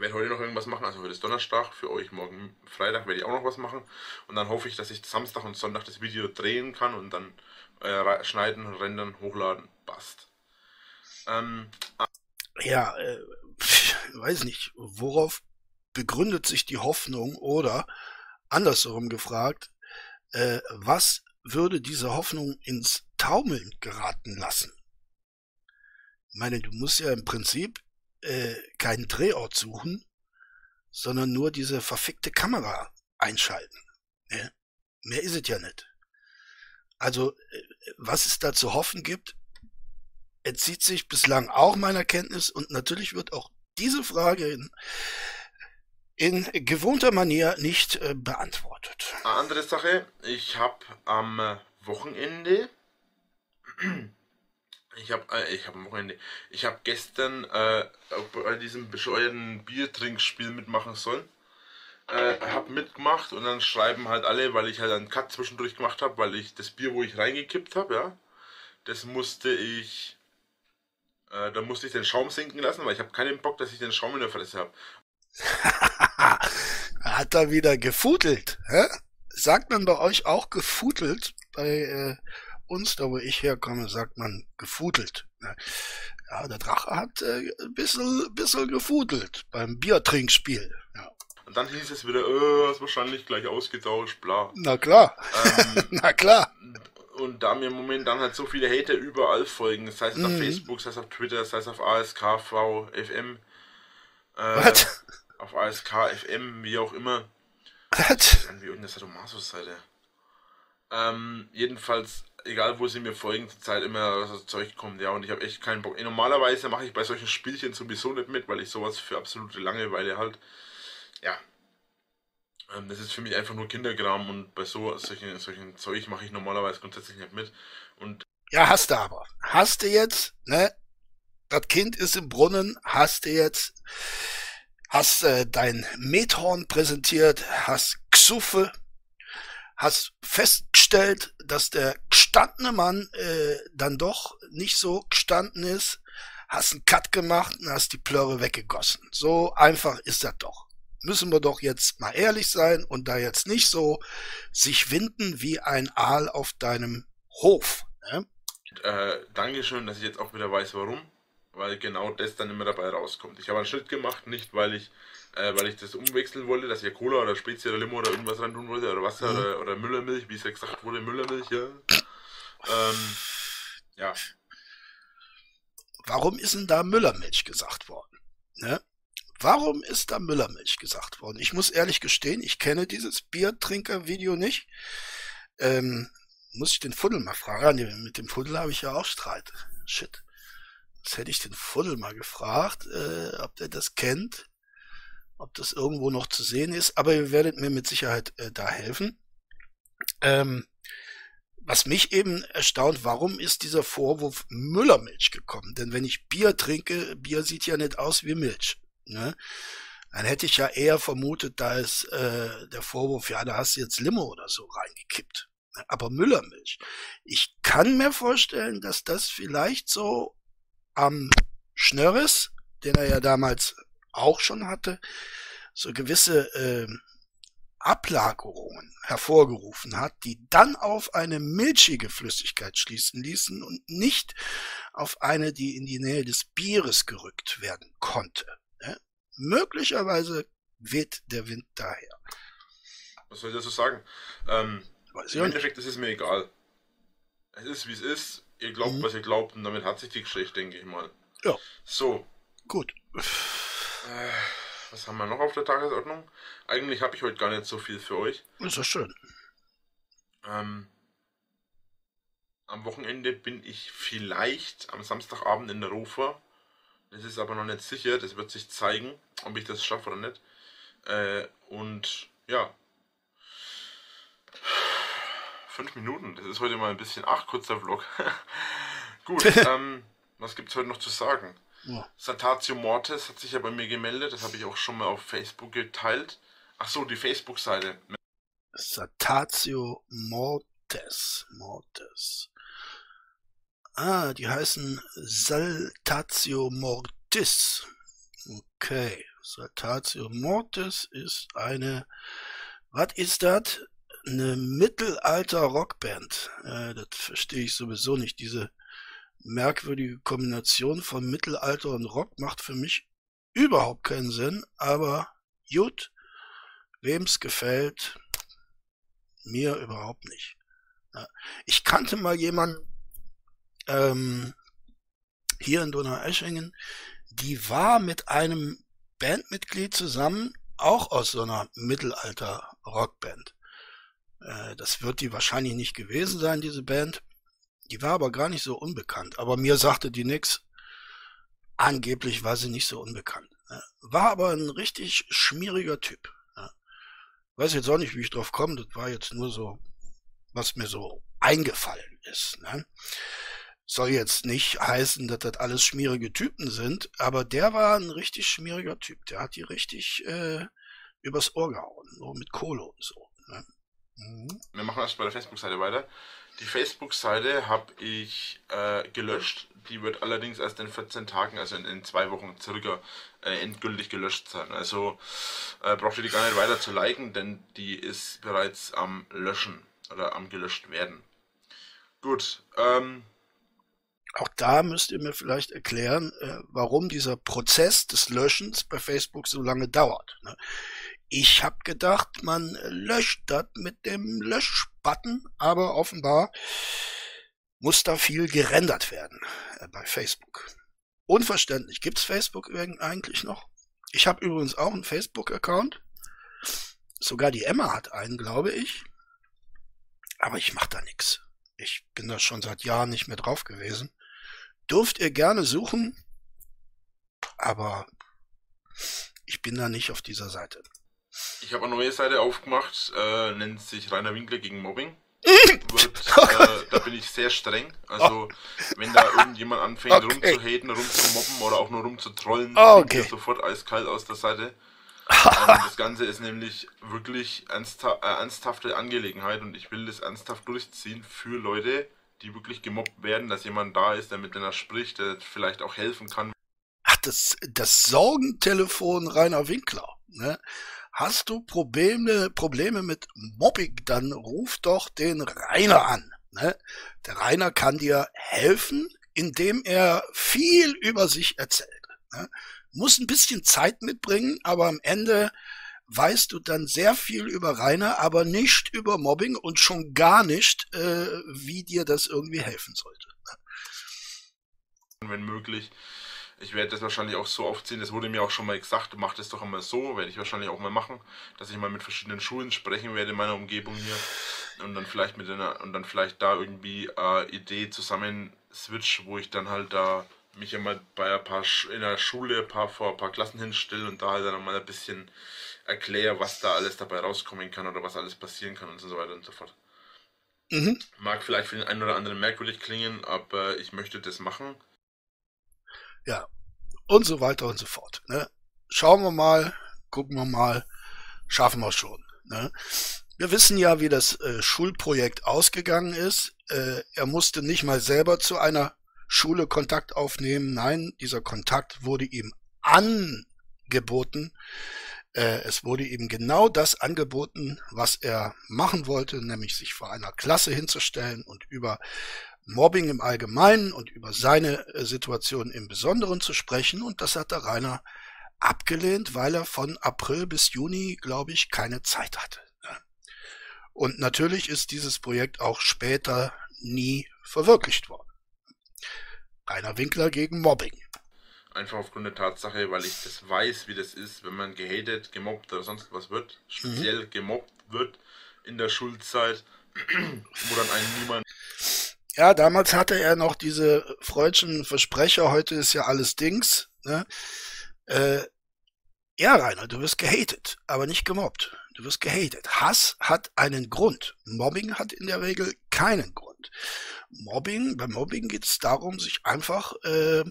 Werde heute noch irgendwas machen, also heute ist Donnerstag, für euch morgen Freitag werde ich auch noch was machen. Und dann hoffe ich, dass ich Samstag und Sonntag das Video drehen kann und dann äh, schneiden, rendern, hochladen. Passt. Ähm, ja, äh, *laughs* weiß nicht, worauf begründet sich die Hoffnung oder andersherum gefragt, äh, was würde diese Hoffnung ins Taumeln geraten lassen? Ich meine, du musst ja im Prinzip äh, keinen Drehort suchen, sondern nur diese verfickte Kamera einschalten. Ne? Mehr ist es ja nicht. Also, äh, was es da zu hoffen gibt, entzieht sich bislang auch meiner Kenntnis und natürlich wird auch diese Frage in, in gewohnter Manier nicht äh, beantwortet. Andere Sache, ich habe am Wochenende, ich habe äh, ich habe am Wochenende, ich habe gestern äh, bei diesem bescheuerten Biertrinkspiel mitmachen sollen. Äh, habe mitgemacht und dann schreiben halt alle, weil ich halt einen Cut zwischendurch gemacht habe, weil ich das Bier, wo ich reingekippt habe, ja, das musste ich äh, da musste ich den Schaum sinken lassen, weil ich habe keinen Bock, dass ich den Schaum in der Fresse habe. *laughs* Hat er wieder gefudelt, hä? Sagt man bei euch auch gefudelt? Bei äh, uns, da wo ich herkomme, sagt man gefudelt. Ne? Ja, der Drache hat äh, ein bisschen, bisschen gefudelt beim Biertrinkspiel. Ja. Und dann hieß es wieder, äh, ist wahrscheinlich gleich ausgetauscht, bla. Na klar. Ähm, *laughs* Na klar. Und da mir momentan halt so viele Hater überall folgen, sei es mhm. auf Facebook, sei es auf Twitter, sei es auf ASKV, FM, äh, auf ASK, FM, wie auch immer. Was? Wie irgendeine Sadomaso-Seite. Ähm, jedenfalls, egal wo sie mir folgen, zur Zeit immer so Zeug kommt, ja, und ich habe echt keinen Bock. Normalerweise mache ich bei solchen Spielchen sowieso nicht mit, weil ich sowas für absolute Langeweile halt, ja, ähm, das ist für mich einfach nur Kinderkram und bei so solchen, solchen Zeug mache ich normalerweise grundsätzlich nicht mit. Und ja, hast du aber. Hast du jetzt, ne? Das Kind ist im Brunnen, hast du jetzt, hast äh, dein Methorn präsentiert, hast Xuffe, hast festgestellt, dass der gestandene Mann äh, dann doch nicht so gestanden ist, hast einen Cut gemacht und hast die Plörre weggegossen. So einfach ist das doch müssen wir doch jetzt mal ehrlich sein und da jetzt nicht so sich winden wie ein Aal auf deinem Hof. Ne? Äh, Dankeschön, dass ich jetzt auch wieder weiß, warum. Weil genau das dann immer dabei rauskommt. Ich habe einen Schritt gemacht, nicht weil ich, äh, weil ich das umwechseln wollte, dass ich Cola oder Spezi oder Limo oder irgendwas rein tun wollte oder Wasser mhm. oder, oder Müllermilch, wie es ja gesagt wurde, Müllermilch, ja. Ähm, ja. Warum ist denn da Müllermilch gesagt worden? Ne? Warum ist da Müllermilch gesagt worden? Ich muss ehrlich gestehen, ich kenne dieses Biertrinker-Video nicht. Ähm, muss ich den Fuddel mal fragen? Mit dem Fuddel habe ich ja auch Streit. Shit. Jetzt hätte ich den Fuddel mal gefragt, äh, ob der das kennt, ob das irgendwo noch zu sehen ist. Aber ihr werdet mir mit Sicherheit äh, da helfen. Ähm, was mich eben erstaunt, warum ist dieser Vorwurf Müllermilch gekommen? Denn wenn ich Bier trinke, Bier sieht ja nicht aus wie Milch. Ne? Dann hätte ich ja eher vermutet, da ist äh, der Vorwurf, ja, da hast du jetzt Limo oder so reingekippt. Ne? Aber Müllermilch. Ich kann mir vorstellen, dass das vielleicht so am Schnörres, den er ja damals auch schon hatte, so gewisse äh, Ablagerungen hervorgerufen hat, die dann auf eine milchige Flüssigkeit schließen ließen und nicht auf eine, die in die Nähe des Bieres gerückt werden konnte. Möglicherweise weht der Wind daher. Was soll ich dazu sagen? Ähm, Im Endeffekt ist es mir egal. Es ist wie es ist. Ihr glaubt, mhm. was ihr glaubt, und damit hat sich die Geschichte, denke ich mal. Ja. So. Gut. Äh, was haben wir noch auf der Tagesordnung? Eigentlich habe ich heute gar nicht so viel für euch. Ist doch schön. Ähm, am Wochenende bin ich vielleicht am Samstagabend in der Rofa das ist aber noch nicht sicher, das wird sich zeigen, ob ich das schaffe oder nicht. Äh, und ja. Fünf Minuten, das ist heute mal ein bisschen. Ach, kurzer Vlog. *laughs* Gut, *laughs* ähm, was es heute noch zu sagen? Ja. Satatio Mortis hat sich ja bei mir gemeldet, das habe ich auch schon mal auf Facebook geteilt. Ach so, die Facebook-Seite. Satatio Mortis. Mortis. Ah, die heißen Saltatio Mortis. Okay, Saltatio Mortis ist eine, was ist das? Eine Mittelalter-Rockband. Äh, das verstehe ich sowieso nicht. Diese merkwürdige Kombination von Mittelalter und Rock macht für mich überhaupt keinen Sinn, aber gut, wem's gefällt, mir überhaupt nicht. Ich kannte mal jemanden, ähm, hier in Donaueschingen, die war mit einem Bandmitglied zusammen, auch aus so einer Mittelalter-Rockband. Äh, das wird die wahrscheinlich nicht gewesen sein, diese Band. Die war aber gar nicht so unbekannt. Aber mir sagte die nix. Angeblich war sie nicht so unbekannt. War aber ein richtig schmieriger Typ. Weiß jetzt auch nicht, wie ich drauf komme. Das war jetzt nur so, was mir so eingefallen ist. Ne? Soll jetzt nicht heißen, dass das alles schmierige Typen sind, aber der war ein richtig schmieriger Typ. Der hat die richtig äh, übers Ohr gehauen, so mit Kohle und so. Ne? Mhm. Wir machen erst bei der Facebook-Seite weiter. Die Facebook-Seite habe ich äh, gelöscht. Die wird allerdings erst in 14 Tagen, also in, in zwei Wochen circa, äh, endgültig gelöscht sein. Also äh, braucht ihr die gar nicht weiter zu liken, denn die ist bereits am Löschen oder am gelöscht werden. Gut, ähm, auch da müsst ihr mir vielleicht erklären, äh, warum dieser Prozess des Löschens bei Facebook so lange dauert. Ich habe gedacht, man löscht das mit dem Löschbutton, aber offenbar muss da viel gerendert werden äh, bei Facebook. Unverständlich. Gibt's Facebook eigentlich noch? Ich habe übrigens auch einen Facebook-Account. Sogar die Emma hat einen, glaube ich. Aber ich mache da nichts. Ich bin da schon seit Jahren nicht mehr drauf gewesen. Dürft ihr gerne suchen, aber ich bin da nicht auf dieser Seite. Ich habe eine neue Seite aufgemacht, äh, nennt sich Rainer Winkler gegen Mobbing. *laughs* Wird, äh, da bin ich sehr streng. Also, wenn da irgendjemand anfängt okay. rumzuhaten, rumzumobben oder auch nur rumzutrollen, oh, okay. sofort eiskalt aus der Seite. *laughs* Ähm, das Ganze ist nämlich wirklich ernstha äh, ernsthafte Angelegenheit und ich will das ernsthaft durchziehen für Leute, die wirklich gemobbt werden, dass jemand da ist, der mit denen spricht, der vielleicht auch helfen kann. Ach, das, das Sorgentelefon Rainer Winkler. Ne? Hast du Probleme, Probleme mit Mobbing, dann ruf doch den Rainer an. Ne? Der Rainer kann dir helfen, indem er viel über sich erzählt. Ne? Muss ein bisschen Zeit mitbringen, aber am Ende weißt du dann sehr viel über Rainer, aber nicht über Mobbing und schon gar nicht, äh, wie dir das irgendwie helfen sollte. Wenn möglich. Ich werde das wahrscheinlich auch so aufziehen. Es wurde mir auch schon mal gesagt, mach das doch immer so, werde ich wahrscheinlich auch mal machen, dass ich mal mit verschiedenen Schulen sprechen werde in meiner Umgebung hier und dann vielleicht mit einer und dann vielleicht da irgendwie äh, Idee zusammen switch, wo ich dann halt da mich immer bei ein paar in der Schule ein paar, vor ein paar Klassen hinstelle und da halt dann mal ein bisschen erkläre, was da alles dabei rauskommen kann oder was alles passieren kann und so weiter und so fort. Mhm. Mag vielleicht für den einen oder anderen merkwürdig klingen, aber ich möchte das machen. Ja, und so weiter und so fort. Ne? Schauen wir mal, gucken wir mal, schaffen wir schon. Ne? Wir wissen ja, wie das äh, Schulprojekt ausgegangen ist. Äh, er musste nicht mal selber zu einer Schule Kontakt aufnehmen. Nein, dieser Kontakt wurde ihm angeboten. Äh, es wurde ihm genau das angeboten, was er machen wollte, nämlich sich vor einer Klasse hinzustellen und über Mobbing im Allgemeinen und über seine äh, Situation im Besonderen zu sprechen. Und das hat der Rainer abgelehnt, weil er von April bis Juni, glaube ich, keine Zeit hatte. Und natürlich ist dieses Projekt auch später nie verwirklicht worden. Rainer Winkler gegen Mobbing. Einfach aufgrund der Tatsache, weil ich das weiß, wie das ist, wenn man gehatet, gemobbt oder sonst was wird, speziell mhm. gemobbt wird in der Schulzeit, *clears throat* wo dann ein niemand. Ja, damals hatte er noch diese freudschen Versprecher, heute ist ja alles Dings. Ne? Äh, ja, Rainer, du wirst gehatet, aber nicht gemobbt. Du wirst gehatet. Hass hat einen Grund. Mobbing hat in der Regel keinen Grund. Mobbing, beim Mobbing geht es darum, sich einfach äh,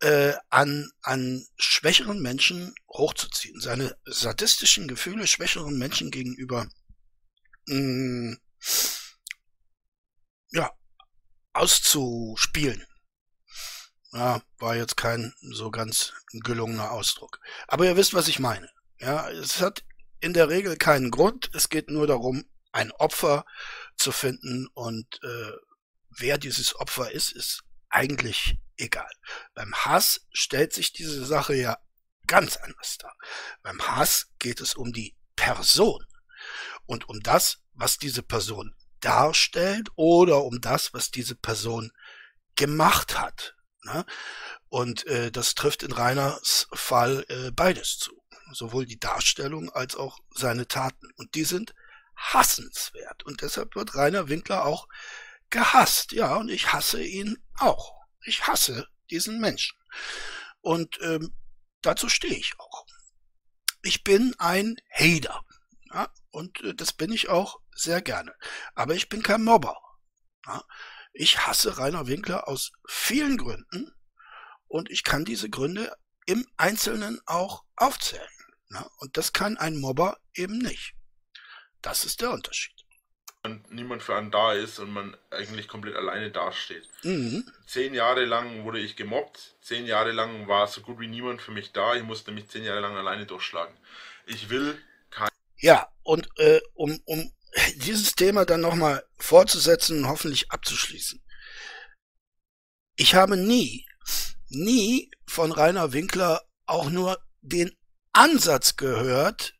äh, an, an schwächeren Menschen hochzuziehen, seine sadistischen Gefühle schwächeren Menschen gegenüber mh, mm, ja, auszuspielen. Ja, war jetzt kein so ganz gelungener Ausdruck. Aber ihr wisst, was ich meine. Ja, es hat in der Regel keinen Grund. Es geht nur darum, ein Opfer zu finden und äh, wer dieses Opfer ist, ist eigentlich egal. Beim Hass stellt sich diese Sache ja ganz anders dar. Beim Hass geht es um die Person und um das, was diese Person darstellt oder um das, was diese Person gemacht hat. Ne? Und äh, das trifft in Reiners Fall äh, beides zu. Sowohl die Darstellung als auch seine Taten. Und die sind hassenswert. Und deshalb wird Rainer Winkler auch gehasst. Ja, und ich hasse ihn auch. Ich hasse diesen Menschen. Und ähm, dazu stehe ich auch. Ich bin ein Hater. Ja, und äh, das bin ich auch sehr gerne. Aber ich bin kein Mobber. Ja, ich hasse Rainer Winkler aus vielen Gründen und ich kann diese Gründe im Einzelnen auch aufzählen. Ja, und das kann ein Mobber eben nicht. Das ist der Unterschied. Und niemand für einen da ist und man eigentlich komplett alleine dasteht. Mhm. Zehn Jahre lang wurde ich gemobbt, zehn Jahre lang war so gut wie niemand für mich da, ich musste mich zehn Jahre lang alleine durchschlagen. Ich will kein. Ja, und äh, um, um dieses Thema dann nochmal fortzusetzen und hoffentlich abzuschließen. Ich habe nie, nie von Rainer Winkler auch nur den Ansatz gehört,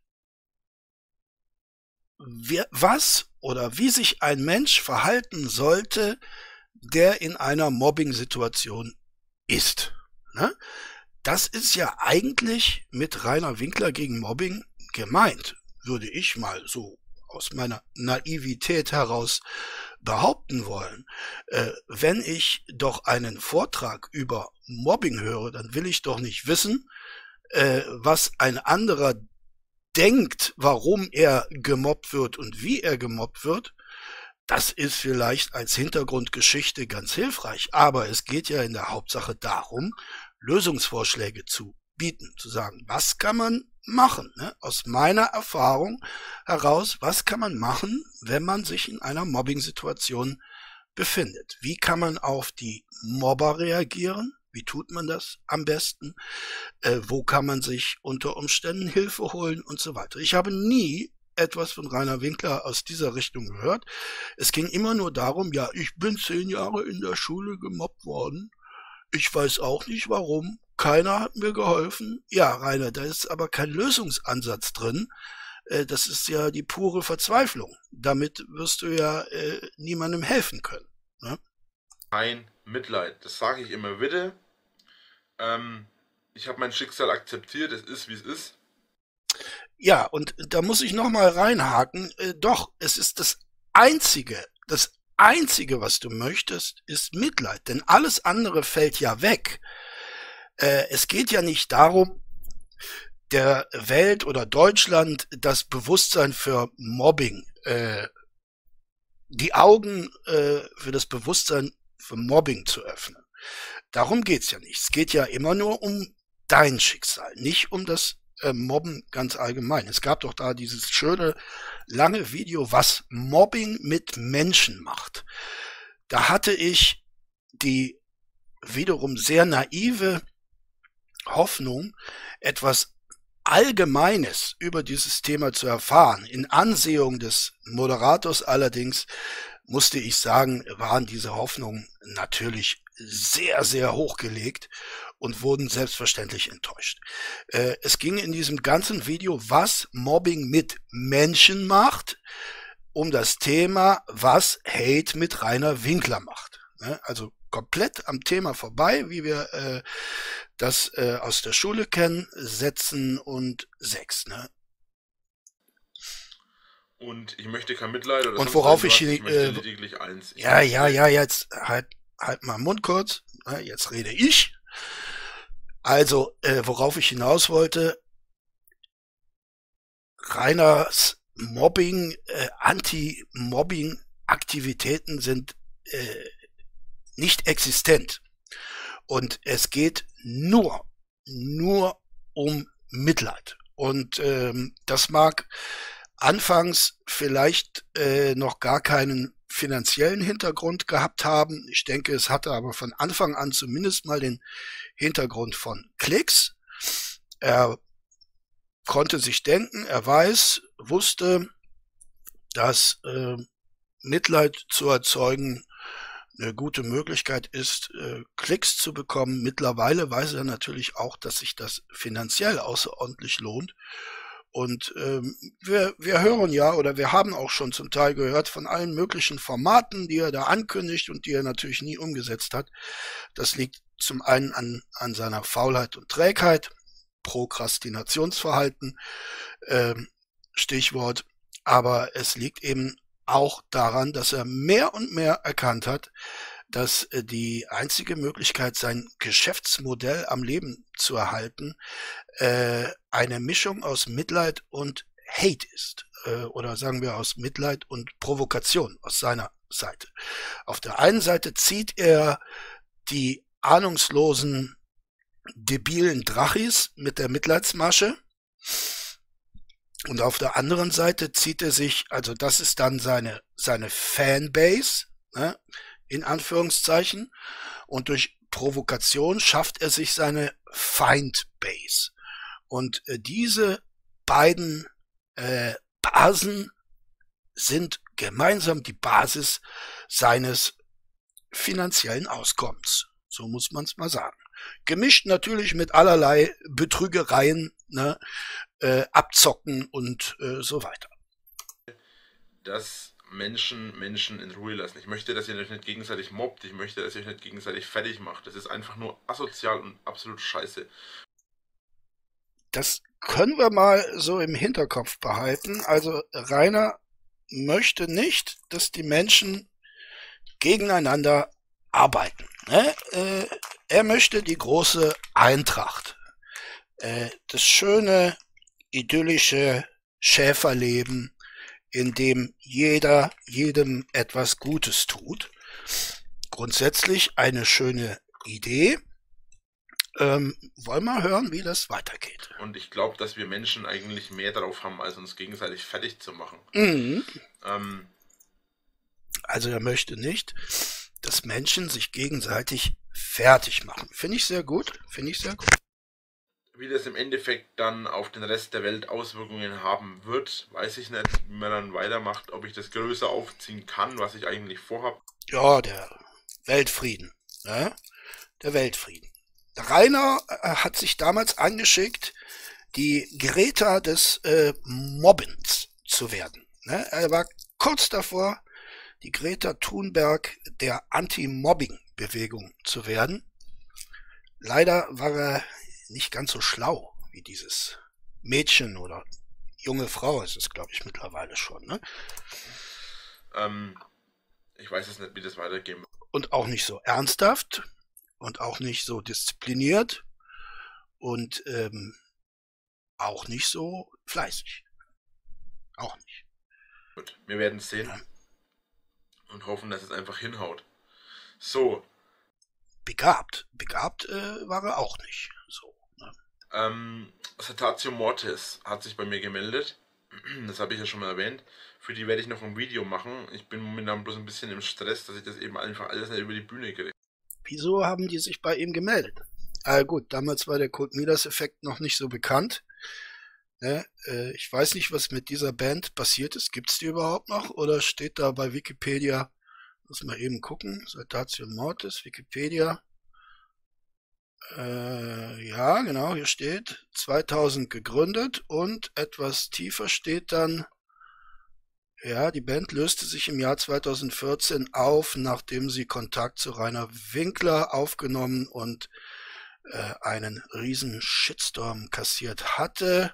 was oder wie sich ein Mensch verhalten sollte, der in einer Mobbing-Situation ist. Ne? Das ist ja eigentlich mit Rainer Winkler gegen Mobbing gemeint, würde ich mal so aus meiner Naivität heraus behaupten wollen. Äh, wenn ich doch einen Vortrag über Mobbing höre, dann will ich doch nicht wissen, äh, was ein anderer denkt, warum er gemobbt wird und wie er gemobbt wird, das ist vielleicht als Hintergrundgeschichte ganz hilfreich, aber es geht ja in der Hauptsache darum, Lösungsvorschläge zu bieten, zu sagen, was kann man machen, ne? aus meiner Erfahrung heraus, was kann man machen, wenn man sich in einer Mobbing-Situation befindet? Wie kann man auf die Mobber reagieren? Wie tut man das am besten? Äh, wo kann man sich unter Umständen Hilfe holen und so weiter? Ich habe nie etwas von Rainer Winkler aus dieser Richtung gehört. Es ging immer nur darum, ja, ich bin zehn Jahre in der Schule gemobbt worden. Ich weiß auch nicht warum. Keiner hat mir geholfen. Ja, Rainer, da ist aber kein Lösungsansatz drin. Äh, das ist ja die pure Verzweiflung. Damit wirst du ja äh, niemandem helfen können. Ne? Ein Mitleid. Das sage ich immer wieder. Ähm, ich habe mein Schicksal akzeptiert. Es ist, wie es ist. Ja, und da muss ich nochmal reinhaken. Äh, doch, es ist das Einzige, das Einzige, was du möchtest, ist Mitleid. Denn alles andere fällt ja weg. Äh, es geht ja nicht darum, der Welt oder Deutschland das Bewusstsein für Mobbing, äh, die Augen äh, für das Bewusstsein für Mobbing zu öffnen. Darum geht's ja nicht. Es geht ja immer nur um dein Schicksal, nicht um das äh, Mobben ganz allgemein. Es gab doch da dieses schöne lange Video, was Mobbing mit Menschen macht. Da hatte ich die wiederum sehr naive Hoffnung, etwas Allgemeines über dieses Thema zu erfahren. In Ansehung des Moderators allerdings musste ich sagen, waren diese Hoffnungen natürlich sehr, sehr hochgelegt und wurden selbstverständlich enttäuscht. Äh, es ging in diesem ganzen Video, was Mobbing mit Menschen macht, um das Thema, was Hate mit Rainer Winkler macht. Ne? Also komplett am Thema vorbei, wie wir äh, das äh, aus der Schule kennen, Sätzen und sechs. Ne? Und ich möchte kein Mitleid oder und worauf ich, ich äh, lediglich eins. Ich ja, ja, ja, jetzt halt halt mal Mund kurz. Ne? Jetzt rede ich. Also, äh, worauf ich hinaus wollte, Reiners Mobbing, äh, Anti-Mobbing-Aktivitäten sind äh, nicht existent. Und es geht nur, nur um Mitleid. Und ähm, das mag anfangs vielleicht äh, noch gar keinen finanziellen Hintergrund gehabt haben. Ich denke, es hatte aber von Anfang an zumindest mal den Hintergrund von Klicks. Er konnte sich denken, er weiß, wusste, dass äh, Mitleid zu erzeugen eine gute Möglichkeit ist, äh, Klicks zu bekommen. Mittlerweile weiß er natürlich auch, dass sich das finanziell außerordentlich lohnt. Und ähm, wir, wir hören ja oder wir haben auch schon zum Teil gehört von allen möglichen Formaten, die er da ankündigt und die er natürlich nie umgesetzt hat. Das liegt zum einen an, an seiner Faulheit und Trägheit, Prokrastinationsverhalten, ähm, Stichwort, aber es liegt eben auch daran, dass er mehr und mehr erkannt hat, dass äh, die einzige Möglichkeit, sein Geschäftsmodell am Leben zu erhalten, äh, eine Mischung aus Mitleid und Hate ist. Äh, oder sagen wir aus Mitleid und Provokation aus seiner Seite. Auf der einen Seite zieht er die ahnungslosen, debilen Drachis mit der Mitleidsmasche. Und auf der anderen Seite zieht er sich, also das ist dann seine, seine Fanbase, ne, in Anführungszeichen. Und durch Provokation schafft er sich seine Feindbase. Und äh, diese beiden äh, Basen sind gemeinsam die Basis seines finanziellen Auskommens. So muss man es mal sagen. Gemischt natürlich mit allerlei Betrügereien, ne? Äh, Abzocken und äh, so weiter. Dass Menschen Menschen in Ruhe lassen. Ich möchte, dass ihr euch nicht gegenseitig mobbt. Ich möchte, dass ihr euch nicht gegenseitig fertig macht. Das ist einfach nur asozial und absolut scheiße. Das können wir mal so im Hinterkopf behalten. Also Rainer möchte nicht, dass die Menschen gegeneinander arbeiten. Ne? Äh, er möchte die große Eintracht. Äh, das schöne, idyllische Schäferleben, in dem jeder jedem etwas Gutes tut. Grundsätzlich eine schöne Idee. Ähm, wollen wir hören, wie das weitergeht. Und ich glaube, dass wir Menschen eigentlich mehr darauf haben, als uns gegenseitig fertig zu machen. Mhm. Ähm, also er möchte nicht, dass Menschen sich gegenseitig fertig machen. Finde ich sehr gut. Finde ich sehr gut. Wie das im Endeffekt dann auf den Rest der Welt Auswirkungen haben wird, weiß ich nicht, wie man dann weitermacht, ob ich das größer aufziehen kann, was ich eigentlich vorhabe. Ja, der Weltfrieden. Ne? Der Weltfrieden. Rainer äh, hat sich damals angeschickt, die Greta des äh, Mobbens zu werden. Ne? Er war kurz davor, die Greta Thunberg der Anti-Mobbing-Bewegung zu werden. Leider war er nicht ganz so schlau wie dieses Mädchen oder junge Frau ist es, glaube ich, mittlerweile schon. Ne? Ähm, ich weiß jetzt nicht, wie das weitergehen Und auch nicht so ernsthaft und auch nicht so diszipliniert und ähm, auch nicht so fleißig. Auch nicht. Gut, wir werden es sehen. Ja. Und hoffen, dass es einfach hinhaut. So. Begabt. Begabt äh, war er auch nicht. So. Ähm, Cetatio Mortis hat sich bei mir gemeldet. *clears throat* Das habe ich ja schon mal erwähnt. Für die werde ich noch ein Video machen. Ich bin momentan bloß ein bisschen im Stress, dass ich das eben einfach alles nicht über die Bühne kriege. Wieso haben die sich bei ihm gemeldet? Ah gut, damals war der Code Midas Effekt noch nicht so bekannt. Ne? Äh, ich weiß nicht, was mit dieser Band passiert ist. Gibt es die überhaupt noch? Oder steht da bei Wikipedia? Lass mal eben gucken. Saltatio Mortis, Wikipedia. Äh, ja, genau, hier steht 2000 gegründet und etwas tiefer steht dann ja, die Band löste sich im Jahr 2014 auf, nachdem sie Kontakt zu Rainer Winkler aufgenommen und äh, einen riesen Shitstorm kassiert hatte.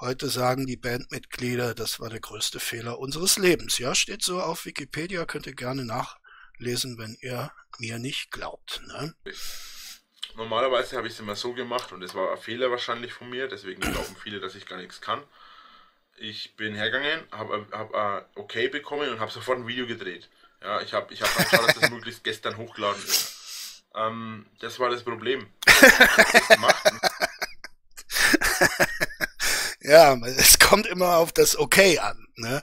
Heute sagen die Bandmitglieder, das war der größte Fehler unseres Lebens. Ja, steht so auf Wikipedia, könnt ihr gerne nachlesen, wenn ihr mir nicht glaubt. Ne? Normalerweise habe ich es immer so gemacht und es war ein Fehler wahrscheinlich von mir, deswegen glauben viele, dass ich gar nichts kann ich bin hergegangen, habe hab, okay bekommen und habe sofort ein Video gedreht. Ja, ich habe ich hab geschaut, dass das möglichst gestern hochgeladen ist. Ähm, das war das Problem. *laughs* ja, es kommt immer auf das Okay an. Ne?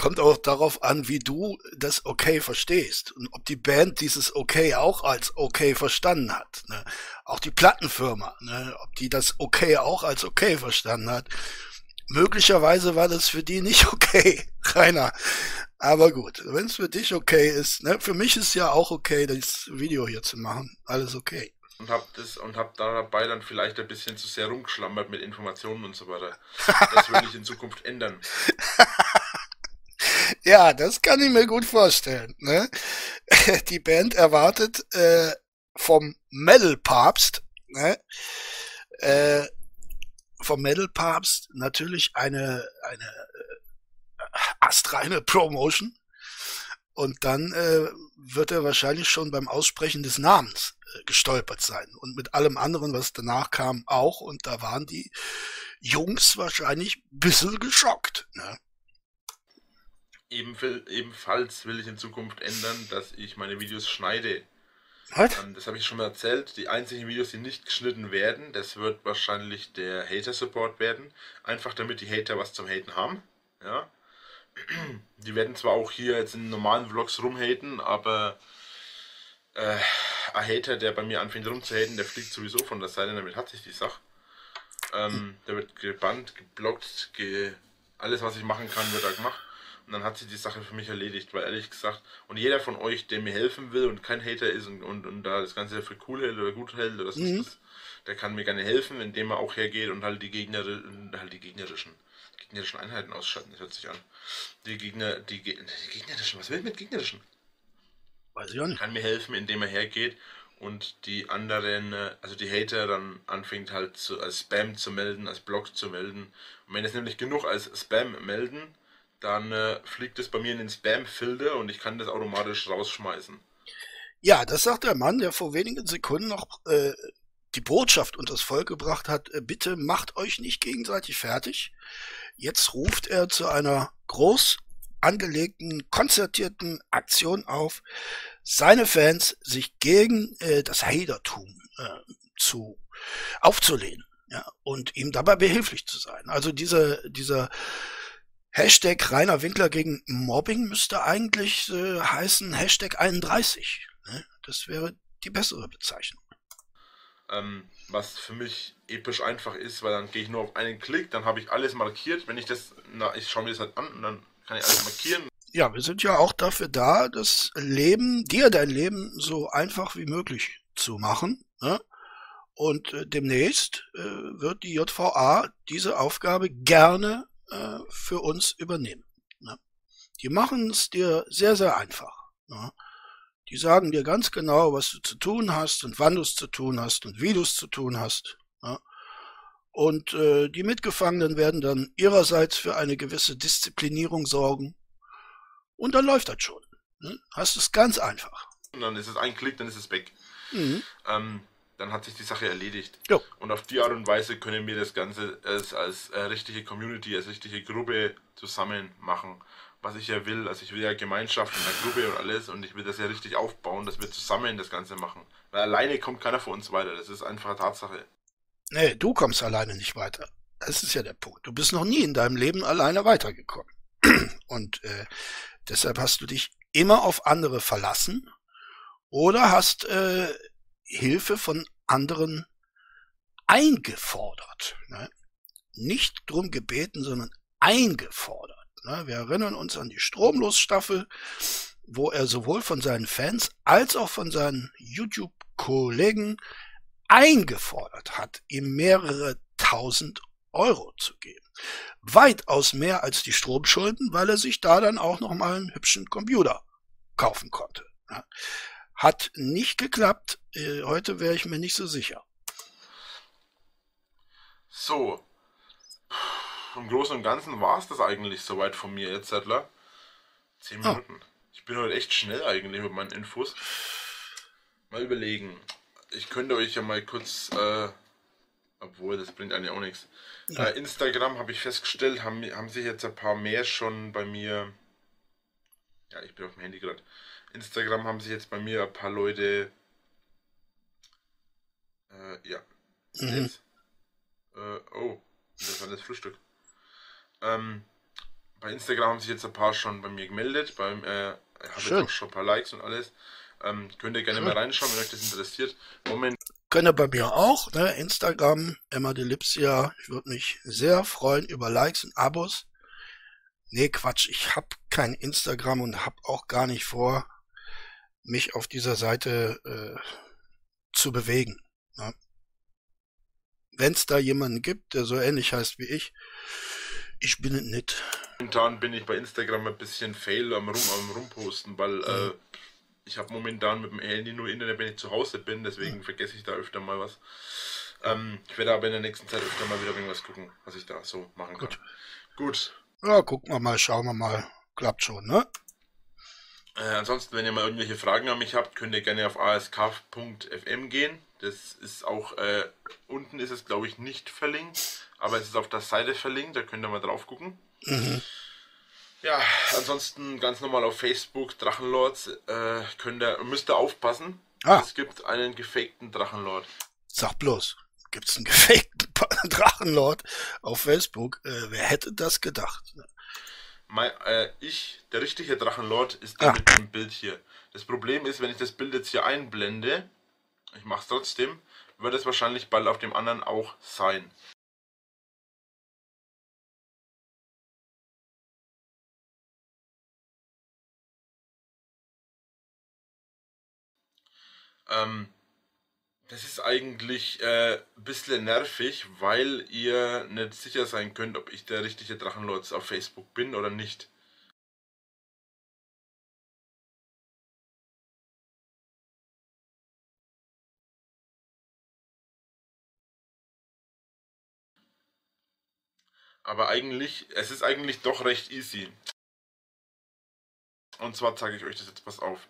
Kommt auch darauf an, wie du das Okay verstehst und ob die Band dieses Okay auch als Okay verstanden hat. Ne? Auch die Plattenfirma, ne? ob die das Okay auch als Okay verstanden hat möglicherweise war das für die nicht *laughs* okay, Rainer. Aber gut, wenn es für dich okay ist, ne, für mich ist ja auch okay, das Video hier zu machen. Alles okay. Und hab das und hab dabei dann vielleicht ein bisschen zu sehr rumgeschlammert mit Informationen und so weiter. *laughs* Das will ich in Zukunft ändern. *laughs* ja, das kann ich mir gut vorstellen. Ne? *laughs* Die Band erwartet äh, vom Metal-Papst ne? äh, vom Metal Papst natürlich eine, eine äh, astreine Promotion. Und dann äh, wird er wahrscheinlich schon beim Aussprechen des Namens äh, gestolpert sein. Und mit allem anderen, was danach kam, auch. Und da waren die Jungs wahrscheinlich ein bisschen geschockt. Ne? Ebenfalls will ich in Zukunft ändern, dass ich meine Videos schneide. Ähm, das habe ich schon mal erzählt. Die einzigen Videos, die nicht geschnitten werden, das wird wahrscheinlich der Hater-Support werden. Einfach damit die Hater was zum Haten haben. Ja. *clears throat* Die werden zwar auch hier jetzt in normalen Vlogs rumhaten, aber äh, ein Hater, der bei mir anfängt rumzuhaten, der fliegt sowieso von der Seite, damit hat sich die Sache. Ähm, der wird gebannt, geblockt, ge alles was ich machen kann, wird da gemacht. Dann hat sich die Sache für mich erledigt, weil ehrlich gesagt, und jeder von euch, der mir helfen will und kein Hater ist und, und, und da das Ganze für cool hält oder gut hält, oder mhm. das, der kann mir gerne helfen, indem er auch hergeht und halt die Gegner, halt die gegnerischen, gegnerischen Einheiten ausschalten, das hört sich an. Die Gegner, die, die gegnerischen, was will ich mit gegnerischen? Weiß ich auch nicht. Kann mir helfen, indem er hergeht und die anderen, äh, also die Hater dann anfängt halt zu, als Spam zu melden, als Blog zu melden. Und wenn es nämlich genug als Spam melden, dann äh, fliegt es bei mir in den Spam-Filter und ich kann das automatisch rausschmeißen. Ja, das sagt der Mann, der vor wenigen Sekunden noch äh, die Botschaft und das Volk gebracht hat, äh, bitte macht euch nicht gegenseitig fertig. Jetzt ruft er zu einer groß angelegten, konzertierten Aktion auf, seine Fans sich gegen äh, das Hatertum äh, zu aufzulehnen ja, und ihm dabei behilflich zu sein. Also diese, dieser Hashtag Rainer Winkler gegen Mobbing müsste eigentlich äh, heißen Hashtag 31. Ne? Das wäre die bessere Bezeichnung. Ähm, was für mich episch einfach ist, weil dann gehe ich nur auf einen Klick, dann habe ich alles markiert. Wenn ich das, na, ich schaue mir das halt an und dann kann ich alles markieren. Ja, wir sind ja auch dafür da, das Leben, dir dein Leben so einfach wie möglich zu machen. Ne? Und äh, demnächst äh, wird die JVA diese Aufgabe gerne äh, für uns übernehmen. Ne? Die machen es dir sehr, sehr einfach. Ne? Die sagen dir ganz genau, was du zu tun hast und wann du es zu tun hast und wie du es zu tun hast. Ne? Und äh, die Mitgefangenen werden dann ihrerseits für eine gewisse Disziplinierung sorgen und dann läuft das schon. Ne? Hast es ganz einfach. Und dann ist es ein Klick, dann ist es weg. Mhm. Ähm, dann hat sich die Sache erledigt. Jo. Und auf die Art und Weise können wir das Ganze als, als äh, richtige Community, als richtige Gruppe zusammen machen. Was ich ja will, also ich will ja Gemeinschaft in der Gruppe und alles und ich will das ja richtig aufbauen, dass wir zusammen das Ganze machen. Weil alleine kommt keiner von uns weiter, das ist einfach eine Tatsache. Nee, du kommst alleine nicht weiter. Das ist ja der Punkt. Du bist noch nie in deinem Leben alleine weitergekommen. *clears throat* Und äh, Deshalb hast du dich immer auf andere verlassen oder hast äh, Hilfe von anderen eingefordert. Ne? Nicht drum gebeten, sondern eingefordert. Ne? Wir erinnern uns an die Stromlosstaffel, wo er sowohl von seinen Fans als auch von seinen YouTube-Kollegen eingefordert hat, ihm mehrere tausend Euro zu geben weitaus mehr als die Stromschulden, weil er sich da dann auch noch mal einen hübschen Computer kaufen konnte. Hat nicht geklappt. Äh, heute wäre ich mir nicht so sicher. So. Im Großen und Ganzen war es das eigentlich soweit von mir jetzt, Zettler. Zehn ah. Minuten. Oh. Ich bin heute echt schnell eigentlich mit meinen Infos. Mal überlegen. Ich könnte euch ja mal kurz äh, obwohl, das bringt eigentlich auch nichts. Ja. Äh, Instagram habe ich festgestellt, haben, haben sich jetzt ein paar mehr schon bei mir. Ja, ich bin auf dem Handy gerade. Instagram haben sich jetzt bei mir ein paar Leute. Äh, ja. Mhm. Äh, oh, das war das Frühstück. Ähm, bei Instagram haben sich jetzt ein paar schon bei mir gemeldet. Beim, äh, habe jetzt auch schon ein paar Likes und alles. Ähm, könnt ihr gerne Schön. mal reinschauen, wenn euch das interessiert. Moment. Könne bei mir auch, ne? Instagram, Emma Delipsia. Ich würde mich sehr freuen über Likes und Abos. Nee, Quatsch, ich habe kein Instagram und habe auch gar nicht vor, mich auf dieser Seite äh, zu bewegen. Ne? Wenn es da jemanden gibt, der so ähnlich heißt wie ich, ich bin es nicht. Momentan bin ich bei Instagram ein bisschen fail am, rum, am rumposten, weil mhm. äh, ich habe momentan mit dem Handy nur Internet, wenn ich zu Hause bin, deswegen mhm. vergesse ich da öfter mal was. Ähm, ich werde aber in der nächsten Zeit öfter mal wieder irgendwas gucken, was ich da so machen kann. Gut. Gut. Ja, gucken wir mal, schauen wir mal. Klappt schon, ne? Äh, ansonsten, wenn ihr mal irgendwelche Fragen an mich habt, könnt ihr gerne auf ask.fm gehen. Das ist auch, äh, unten ist es glaube ich nicht verlinkt, aber es ist auf der Seite verlinkt, da könnt ihr mal drauf gucken. Mhm. Ja, ansonsten ganz normal auf Facebook, Drachenlords, äh, könnt ihr, müsst ihr aufpassen. Ah. Es gibt einen gefakten Drachenlord. Sag bloß, gibt's einen *laughs* gefakten Drachenlord auf Facebook? Äh, wer hätte das gedacht? mein, äh, ich, der richtige Drachenlord, ist der ah. mit dem Bild hier. Das Problem ist, wenn ich das Bild jetzt hier einblende, ich mache es trotzdem, wird es wahrscheinlich bald auf dem anderen auch sein. Ähm, das ist eigentlich äh, ein bisschen nervig, weil ihr nicht sicher sein könnt, ob ich der richtige Drachenlords auf Facebook bin oder nicht. Aber eigentlich, es ist eigentlich doch recht easy. Und zwar zeige ich euch das jetzt, pass auf.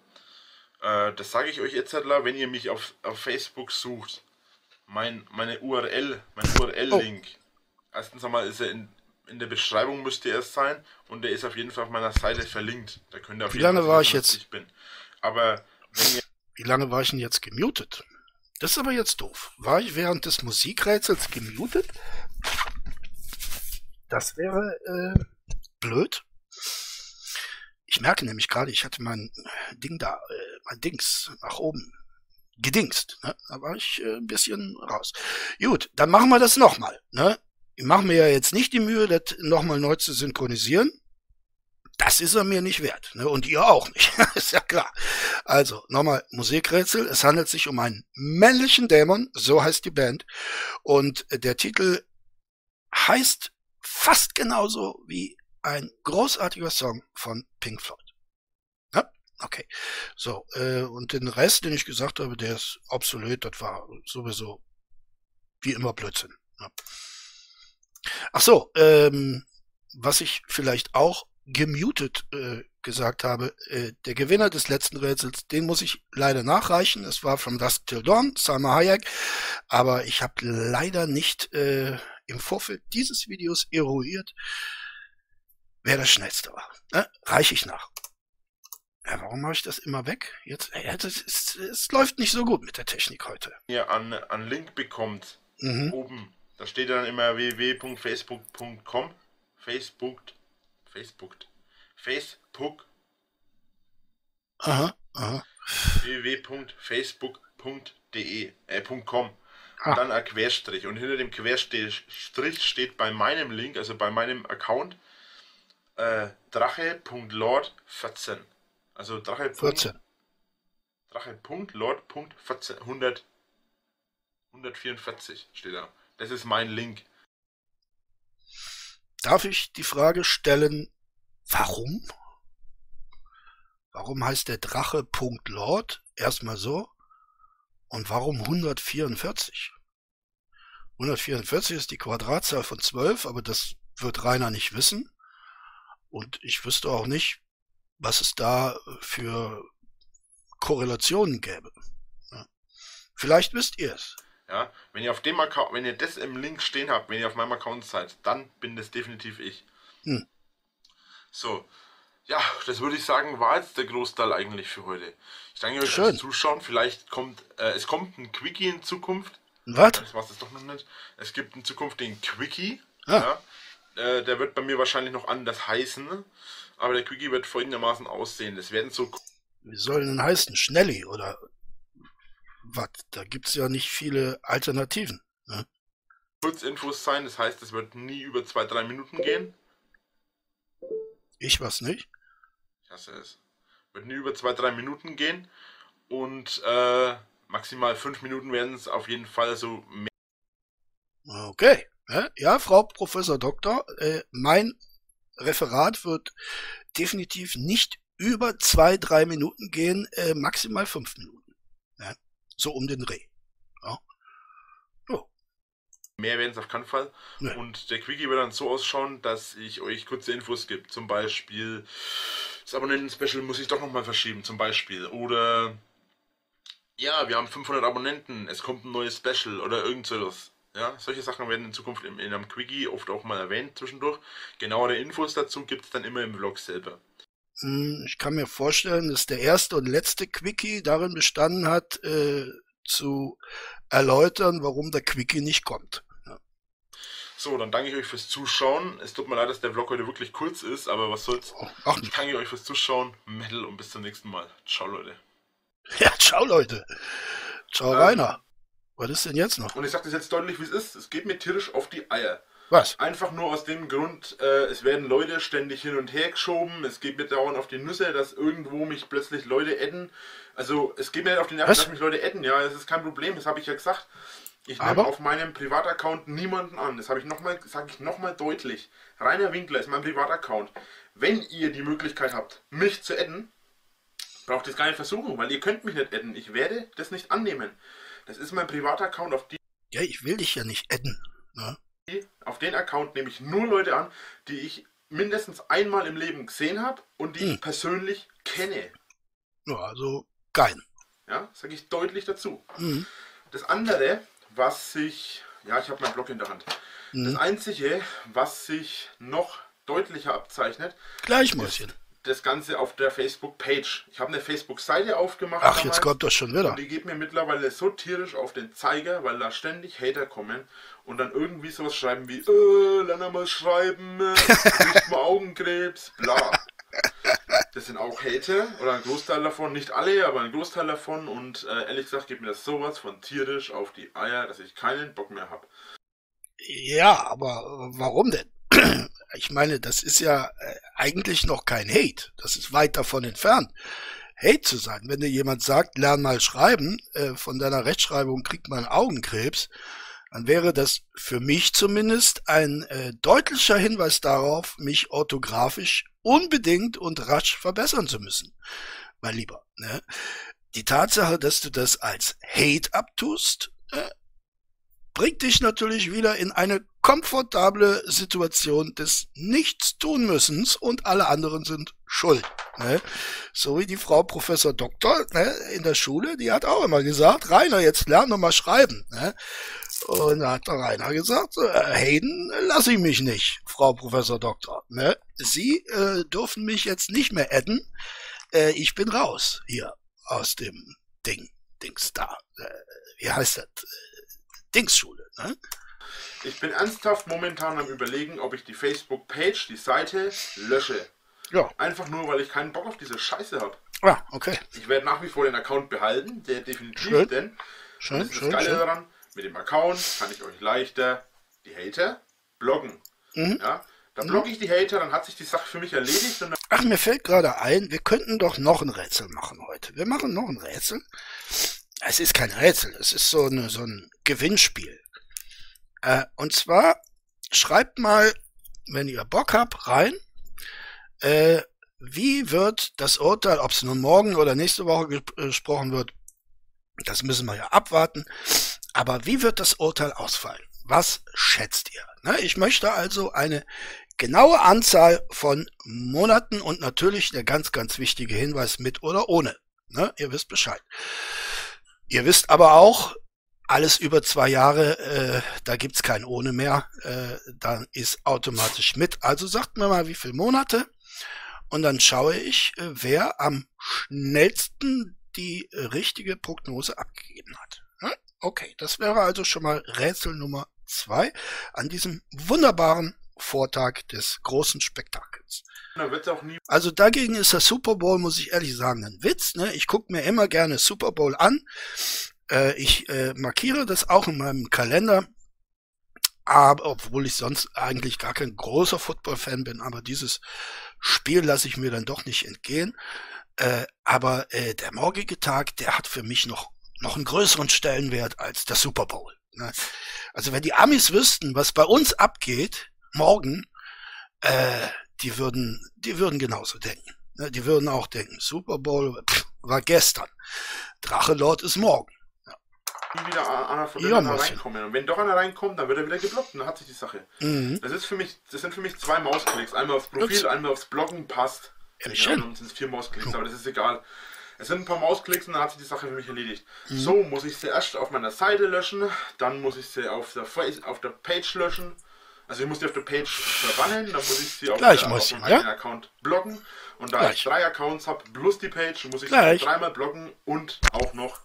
Äh, das sage ich euch jetzt, wenn ihr mich auf, auf Facebook sucht. Mein, meine URL, mein URL-Link. Oh. Erstens einmal ist er in, in der Beschreibung müsste er sein und der ist auf jeden Fall auf meiner Seite verlinkt. Da könnt ihr auf Wie lange war ich jetzt? Ich bin. Aber wenn ihr Wie lange war ich denn jetzt gemutet? Das ist aber jetzt doof. War ich während des Musikrätsels gemutet? Das wäre äh, blöd. Ich merke nämlich gerade, ich hatte mein Ding da, äh, mein Dings nach oben gedingst. Ne? Da war ich äh, ein bisschen raus. Gut, dann machen wir das nochmal. Ne? Ich mache mir ja jetzt nicht die Mühe, das nochmal neu zu synchronisieren. Das ist er mir nicht wert. Ne? Und ihr auch nicht. *laughs* ist ja klar. Also, nochmal Musikrätsel. Es handelt sich um einen männlichen Dämon, so heißt die Band. Und der Titel heißt fast genauso wie ein großartiger Song von Pink Floyd. Ja? Okay. So, äh, und den Rest, den ich gesagt habe, der ist obsolet, das war sowieso wie immer Blödsinn. Ja. Ach so, ähm, was ich vielleicht auch gemutet äh, gesagt habe, äh, der Gewinner des letzten Rätsels, den muss ich leider nachreichen. Es war From Dusk Till Dawn, Salma Hayek, aber ich habe leider nicht äh, im Vorfeld dieses Videos eruiert, wer das schnellste war. Ne? Reiche ich nach. Ja, warum mache ich das immer weg? Jetzt, ja, das ist, es läuft nicht so gut mit der Technik heute. Ihr an, an Link bekommt, mhm. oben, da steht dann immer www.facebook.com, Facebook, Facebook, Facebook. Aha, aha. www.facebook.de, äh, .com. Ah. Dann ein Querstrich. Und hinter dem Querstrich steht bei meinem Link, also bei meinem Account, äh, Drache.lord14. Also Drache. 14. Drache.lord.14. 100, 144 steht da. Das ist mein Link. Darf ich die Frage stellen, warum? Warum heißt der Drache.lord erstmal so? Und warum 144? 144 ist die Quadratzahl von 12, aber das wird Rainer nicht wissen. Und ich wüsste auch nicht, was es da für Korrelationen gäbe. Ja. Vielleicht wisst ihr es. Ja, wenn ihr auf dem Account, wenn ihr das im Link stehen habt, wenn ihr auf meinem Account seid, dann bin das definitiv ich. Hm. So, ja, das würde ich sagen, war jetzt der Großteil eigentlich für heute. Ich danke euch fürs Zuschauen. Vielleicht kommt, äh, es kommt ein Quickie in Zukunft. Was? Das war es doch noch nicht. Es gibt in Zukunft den Quickie. Ah. Ja. Äh, der wird bei mir wahrscheinlich noch anders heißen. Aber der Quickie wird folgendermaßen aussehen. Das werden so. Wie soll denn heißen? Schnelli oder was? Da gibt es ja nicht viele Alternativen. Ne? Kurzinfos sein, das heißt, es wird nie über zwei, drei Minuten gehen. Ich was nicht? Ich hasse es. Wird nie über zwei, drei Minuten gehen. Und äh, maximal fünf Minuten werden es auf jeden Fall so mehr. Okay. Ja, Frau Professor Doktor, äh, mein Referat wird definitiv nicht über zwei, drei Minuten gehen, äh, maximal fünf Minuten. Ja, so um den Dreh. Ja. Mehr werden es auf keinen Fall. Nee. Und der Quickie wird dann so ausschauen, dass ich euch kurze Infos gebe. Zum Beispiel, das Abonnenten-Special muss ich doch nochmal verschieben, zum Beispiel. Oder, ja, wir haben 500 Abonnenten, es kommt ein neues Special oder irgend sowas. Ja, solche Sachen werden in Zukunft in, in einem Quickie oft auch mal erwähnt zwischendurch. Genauere Infos dazu gibt es dann immer im Vlog selber. Hm, ich kann mir vorstellen, dass der erste und letzte Quickie darin bestanden hat, äh, zu erläutern, warum der Quickie nicht kommt. So, dann danke ich euch fürs Zuschauen. Es tut mir leid, dass der Vlog heute wirklich kurz ist, aber was soll's. Ach. Ich danke euch fürs Zuschauen. Metal und bis zum nächsten Mal. Ciao, Leute. Ja, ciao, Leute. Ciao, ähm, Rainer. Was ist denn jetzt noch? Und ich sag das jetzt deutlich, wie es ist. Es geht mir tierisch auf die Eier. Was? Einfach nur aus dem Grund, äh, es werden Leute ständig hin und her geschoben. Es geht mir dauernd auf die Nüsse, dass irgendwo mich plötzlich Leute adden. Also es geht mir auf die Nerven, Was? dass mich Leute adden. Ja, das ist kein Problem, das habe ich ja gesagt. Ich nehme auf meinem Privataccount niemanden an. Das habe ich noch mal, sage ich nochmal deutlich. Rainer Winkler ist mein Privataccount. Wenn ihr die Möglichkeit habt, mich zu adden, braucht ihr es gar nicht versuchen, weil ihr könnt mich nicht adden. Ich werde das nicht annehmen. Das ist mein Privataccount, auf die Ja, ich will dich ja nicht adden. Ne? auf den Account nehme ich nur Leute an, die ich mindestens einmal im Leben gesehen habe und die Hm. ich persönlich kenne. Ja, also kein. Ja, sage ich deutlich dazu. Mhm. Das andere, was sich, ja, ich habe meinen Blog in der Hand. Das Mhm. einzige, was sich noch deutlicher abzeichnet, Gleichmäuschen. Das Ganze auf der Facebook-Page. Ich habe eine Facebook-Seite aufgemacht. Ach, jetzt damals. kommt das schon wieder. Und die geht mir mittlerweile so tierisch auf den Zeiger, weil da ständig Hater kommen und dann irgendwie sowas schreiben wie, äh, lern mal schreiben, äh, *laughs* kriegt mal Augenkrebs, bla. Das sind auch Hater oder ein Großteil davon, nicht alle, aber ein Großteil davon und äh, ehrlich gesagt geht mir das sowas von tierisch auf die Eier, dass ich keinen Bock mehr habe. Ja, aber warum denn? Ich meine, das ist ja äh, eigentlich noch kein Hate. Das ist weit davon entfernt, Hate zu sein. Wenn dir jemand sagt, lern mal schreiben, äh, von deiner Rechtschreibung kriegt man Augenkrebs, dann wäre das für mich zumindest ein äh, deutlicher Hinweis darauf, mich orthografisch unbedingt und rasch verbessern zu müssen. Mein Lieber, ne? Die Tatsache, dass du das als Hate abtust, bringt dich natürlich wieder in eine komfortable Situation des Nichtstun-Müssens und alle anderen sind schuld. Ne? So wie die Frau Professor Doktor ne, in der Schule, die hat auch immer gesagt, Rainer, jetzt lern doch mal schreiben. Ne? Und da hat der Rainer gesagt, äh, Hayden lasse ich mich nicht, Frau Professor Doktor. Ne? Sie äh, dürfen mich jetzt nicht mehr adden. Äh, ich bin raus hier aus dem Ding, Dings da. Äh, wie heißt das? Äh, Dingsschule. Ne? Ich bin ernsthaft momentan am überlegen, ob ich die Facebook-Page, die Seite, lösche. Ja. Einfach nur, weil ich keinen Bock auf diese Scheiße habe. Ah, okay. Ich werde nach wie vor den Account behalten, der definitiv, Schön. denn Schön, das ist schön, das Geile schön. daran, mit dem Account kann ich euch leichter die Hater bloggen. Mhm. Ja? Dann blogge ich die Hater, dann hat sich die Sache für mich erledigt Ach, mir fällt gerade ein, wir könnten doch noch ein Rätsel machen heute. Wir machen noch ein Rätsel. Es ist kein Rätsel, es ist so, eine, so ein Gewinnspiel. Äh, und zwar schreibt mal, wenn ihr Bock habt, rein, äh, wie wird das Urteil, ob es nun morgen oder nächste Woche äh, gesprochen wird, das müssen wir ja abwarten. Aber wie wird das Urteil ausfallen? Was schätzt ihr? Ne, ich möchte also eine genaue Anzahl von Monaten und natürlich der ganz, ganz wichtige Hinweis mit oder ohne. Ne, ihr wisst Bescheid. Ihr wisst aber auch, alles über zwei Jahre, äh, da gibt's kein ohne mehr. Äh, dann ist automatisch mit. Also sagt mir mal, wie viele Monate. Und dann schaue ich, äh, wer am schnellsten die richtige Prognose abgegeben hat. Hm? Okay, das wäre also schon mal Rätsel Nummer zwei an diesem wunderbaren Vortag des großen Spektakels. Also dagegen ist der Super Bowl, muss ich ehrlich sagen, ein Witz. Ne? Ich gucke mir immer gerne Super Bowl an. Äh, ich äh, markiere das auch in meinem Kalender. Aber obwohl ich sonst eigentlich gar kein großer Football-Fan bin, aber dieses Spiel lasse ich mir dann doch nicht entgehen. Äh, aber äh, der morgige Tag, der hat für mich noch noch einen größeren Stellenwert als der Super Bowl. Ne? Also wenn die Amis wüssten, was bei uns abgeht morgen, äh, die würden, die würden genauso denken. Ne? Die würden auch denken, Super Bowl pff, war gestern, Drachelord ist morgen. Wieder einer von denen reinkommen. Und wenn doch einer reinkommt, dann wird er wieder geblockt und dann hat sich die Sache. Mhm. Das ist für mich, das sind für mich zwei Mausklicks. Einmal aufs Profil, Ups. einmal aufs Bloggen passt. Ja, schön. dann sind es vier Mausklicks, aber das ist egal. Es sind ein paar Mausklicks und dann hat sich die Sache für mich erledigt. Mhm. So muss ich sie erst auf meiner Seite löschen, dann muss ich sie auf der, Face, auf der Page löschen. Also ich muss die auf der Page verbannen, dann muss ich sie auf, Gleich, der, auf meinem ja? Account bloggen. Und da Gleich. ich drei Accounts habe plus die Page, muss ich Gleich. sie dreimal bloggen und auch noch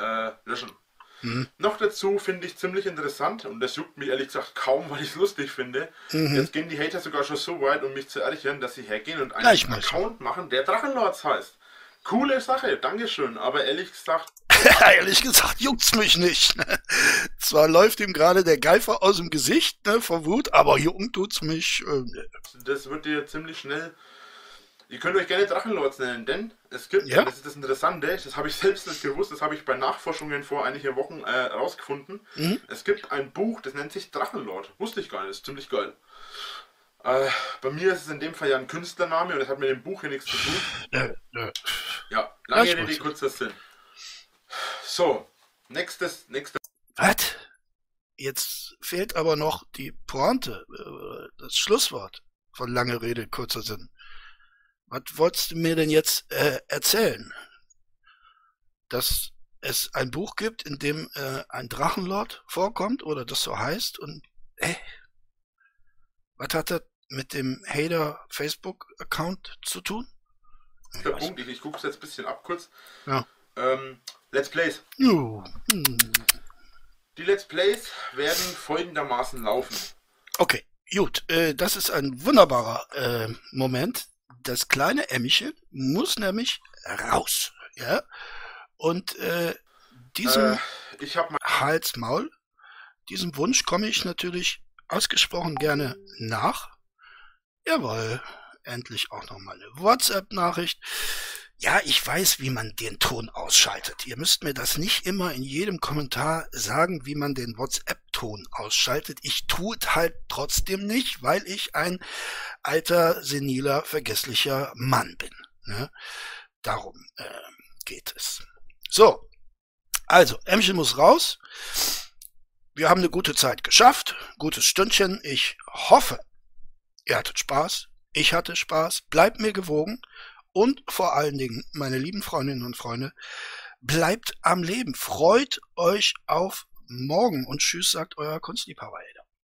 äh, löschen. Mhm. Noch dazu finde ich ziemlich interessant, und das juckt mich ehrlich gesagt kaum, *laughs* weil ich es lustig finde. Mhm. Jetzt gehen die Hater sogar schon so weit, um mich zu ärgern, dass sie hergehen und einen Gleich mal. Account machen, der Drachenlords heißt. Coole Sache, Dankeschön, aber ehrlich gesagt, *laughs* Ehrlich gesagt juckt's mich nicht. *laughs* zwar läuft ihm gerade der Geifer aus dem Gesicht, ne, vor Wut, aber jucken tut's mich. Äh, das wird dir ziemlich schnell. Ihr könnt euch gerne Drachenlords nennen, denn es gibt, Ja? das ist das Interessante, das habe ich *laughs* selbst nicht gewusst, das habe ich bei Nachforschungen vor einigen Wochen äh, rausgefunden. Mhm. Es gibt ein Buch, das nennt sich Drachenlord. Wusste ich gar nicht, das ist ziemlich geil. Äh, bei mir ist es in dem Fall ja ein Künstlername und das hat mit dem Buch hier nichts zu tun. äh, äh. Ja, lange Rede, kurzer Sinn. So, nächstes, nächstes. Was? Jetzt fehlt aber noch die Pointe, äh, das Schlusswort von lange Rede, kurzer Sinn. Was wolltest du mir denn jetzt äh, erzählen? Dass es ein Buch gibt, in dem äh, ein Drachenlord vorkommt oder das so heißt und äh, was hat das mit dem Hater Facebook Account zu tun? Ich Der weiß Punkt, ich, ich gucke es jetzt ein bisschen ab kurz. Ja. Ähm, Let's Plays. Jo, hm. Die Let's Plays werden folgendermaßen laufen. Okay, gut. Äh, das ist ein wunderbarer äh, Moment. Das kleine Emmichen muss nämlich raus. Ja. Und äh, diesem Äh, Hals-Maul, diesem Wunsch komme ich natürlich ausgesprochen gerne nach. Jawohl, endlich auch nochmal eine WhatsApp-Nachricht. Ja, ich weiß, wie man den Ton ausschaltet. Ihr müsst mir das nicht immer in jedem Kommentar sagen, wie man den WhatsApp-Ton ausschaltet. Ich tue es halt trotzdem nicht, weil ich ein alter, seniler, vergesslicher Mann bin. Ne? Darum äh, geht es. So, also, Emchen muss raus. Wir haben eine gute Zeit geschafft, gutes Stündchen. Ich hoffe, ihr hattet Spaß. Ich hatte Spaß. Bleibt mir gewogen. Und vor allen Dingen, meine lieben Freundinnen und Freunde, bleibt am Leben. Freut euch auf morgen. Und tschüss, sagt euer Kunstliebhaber.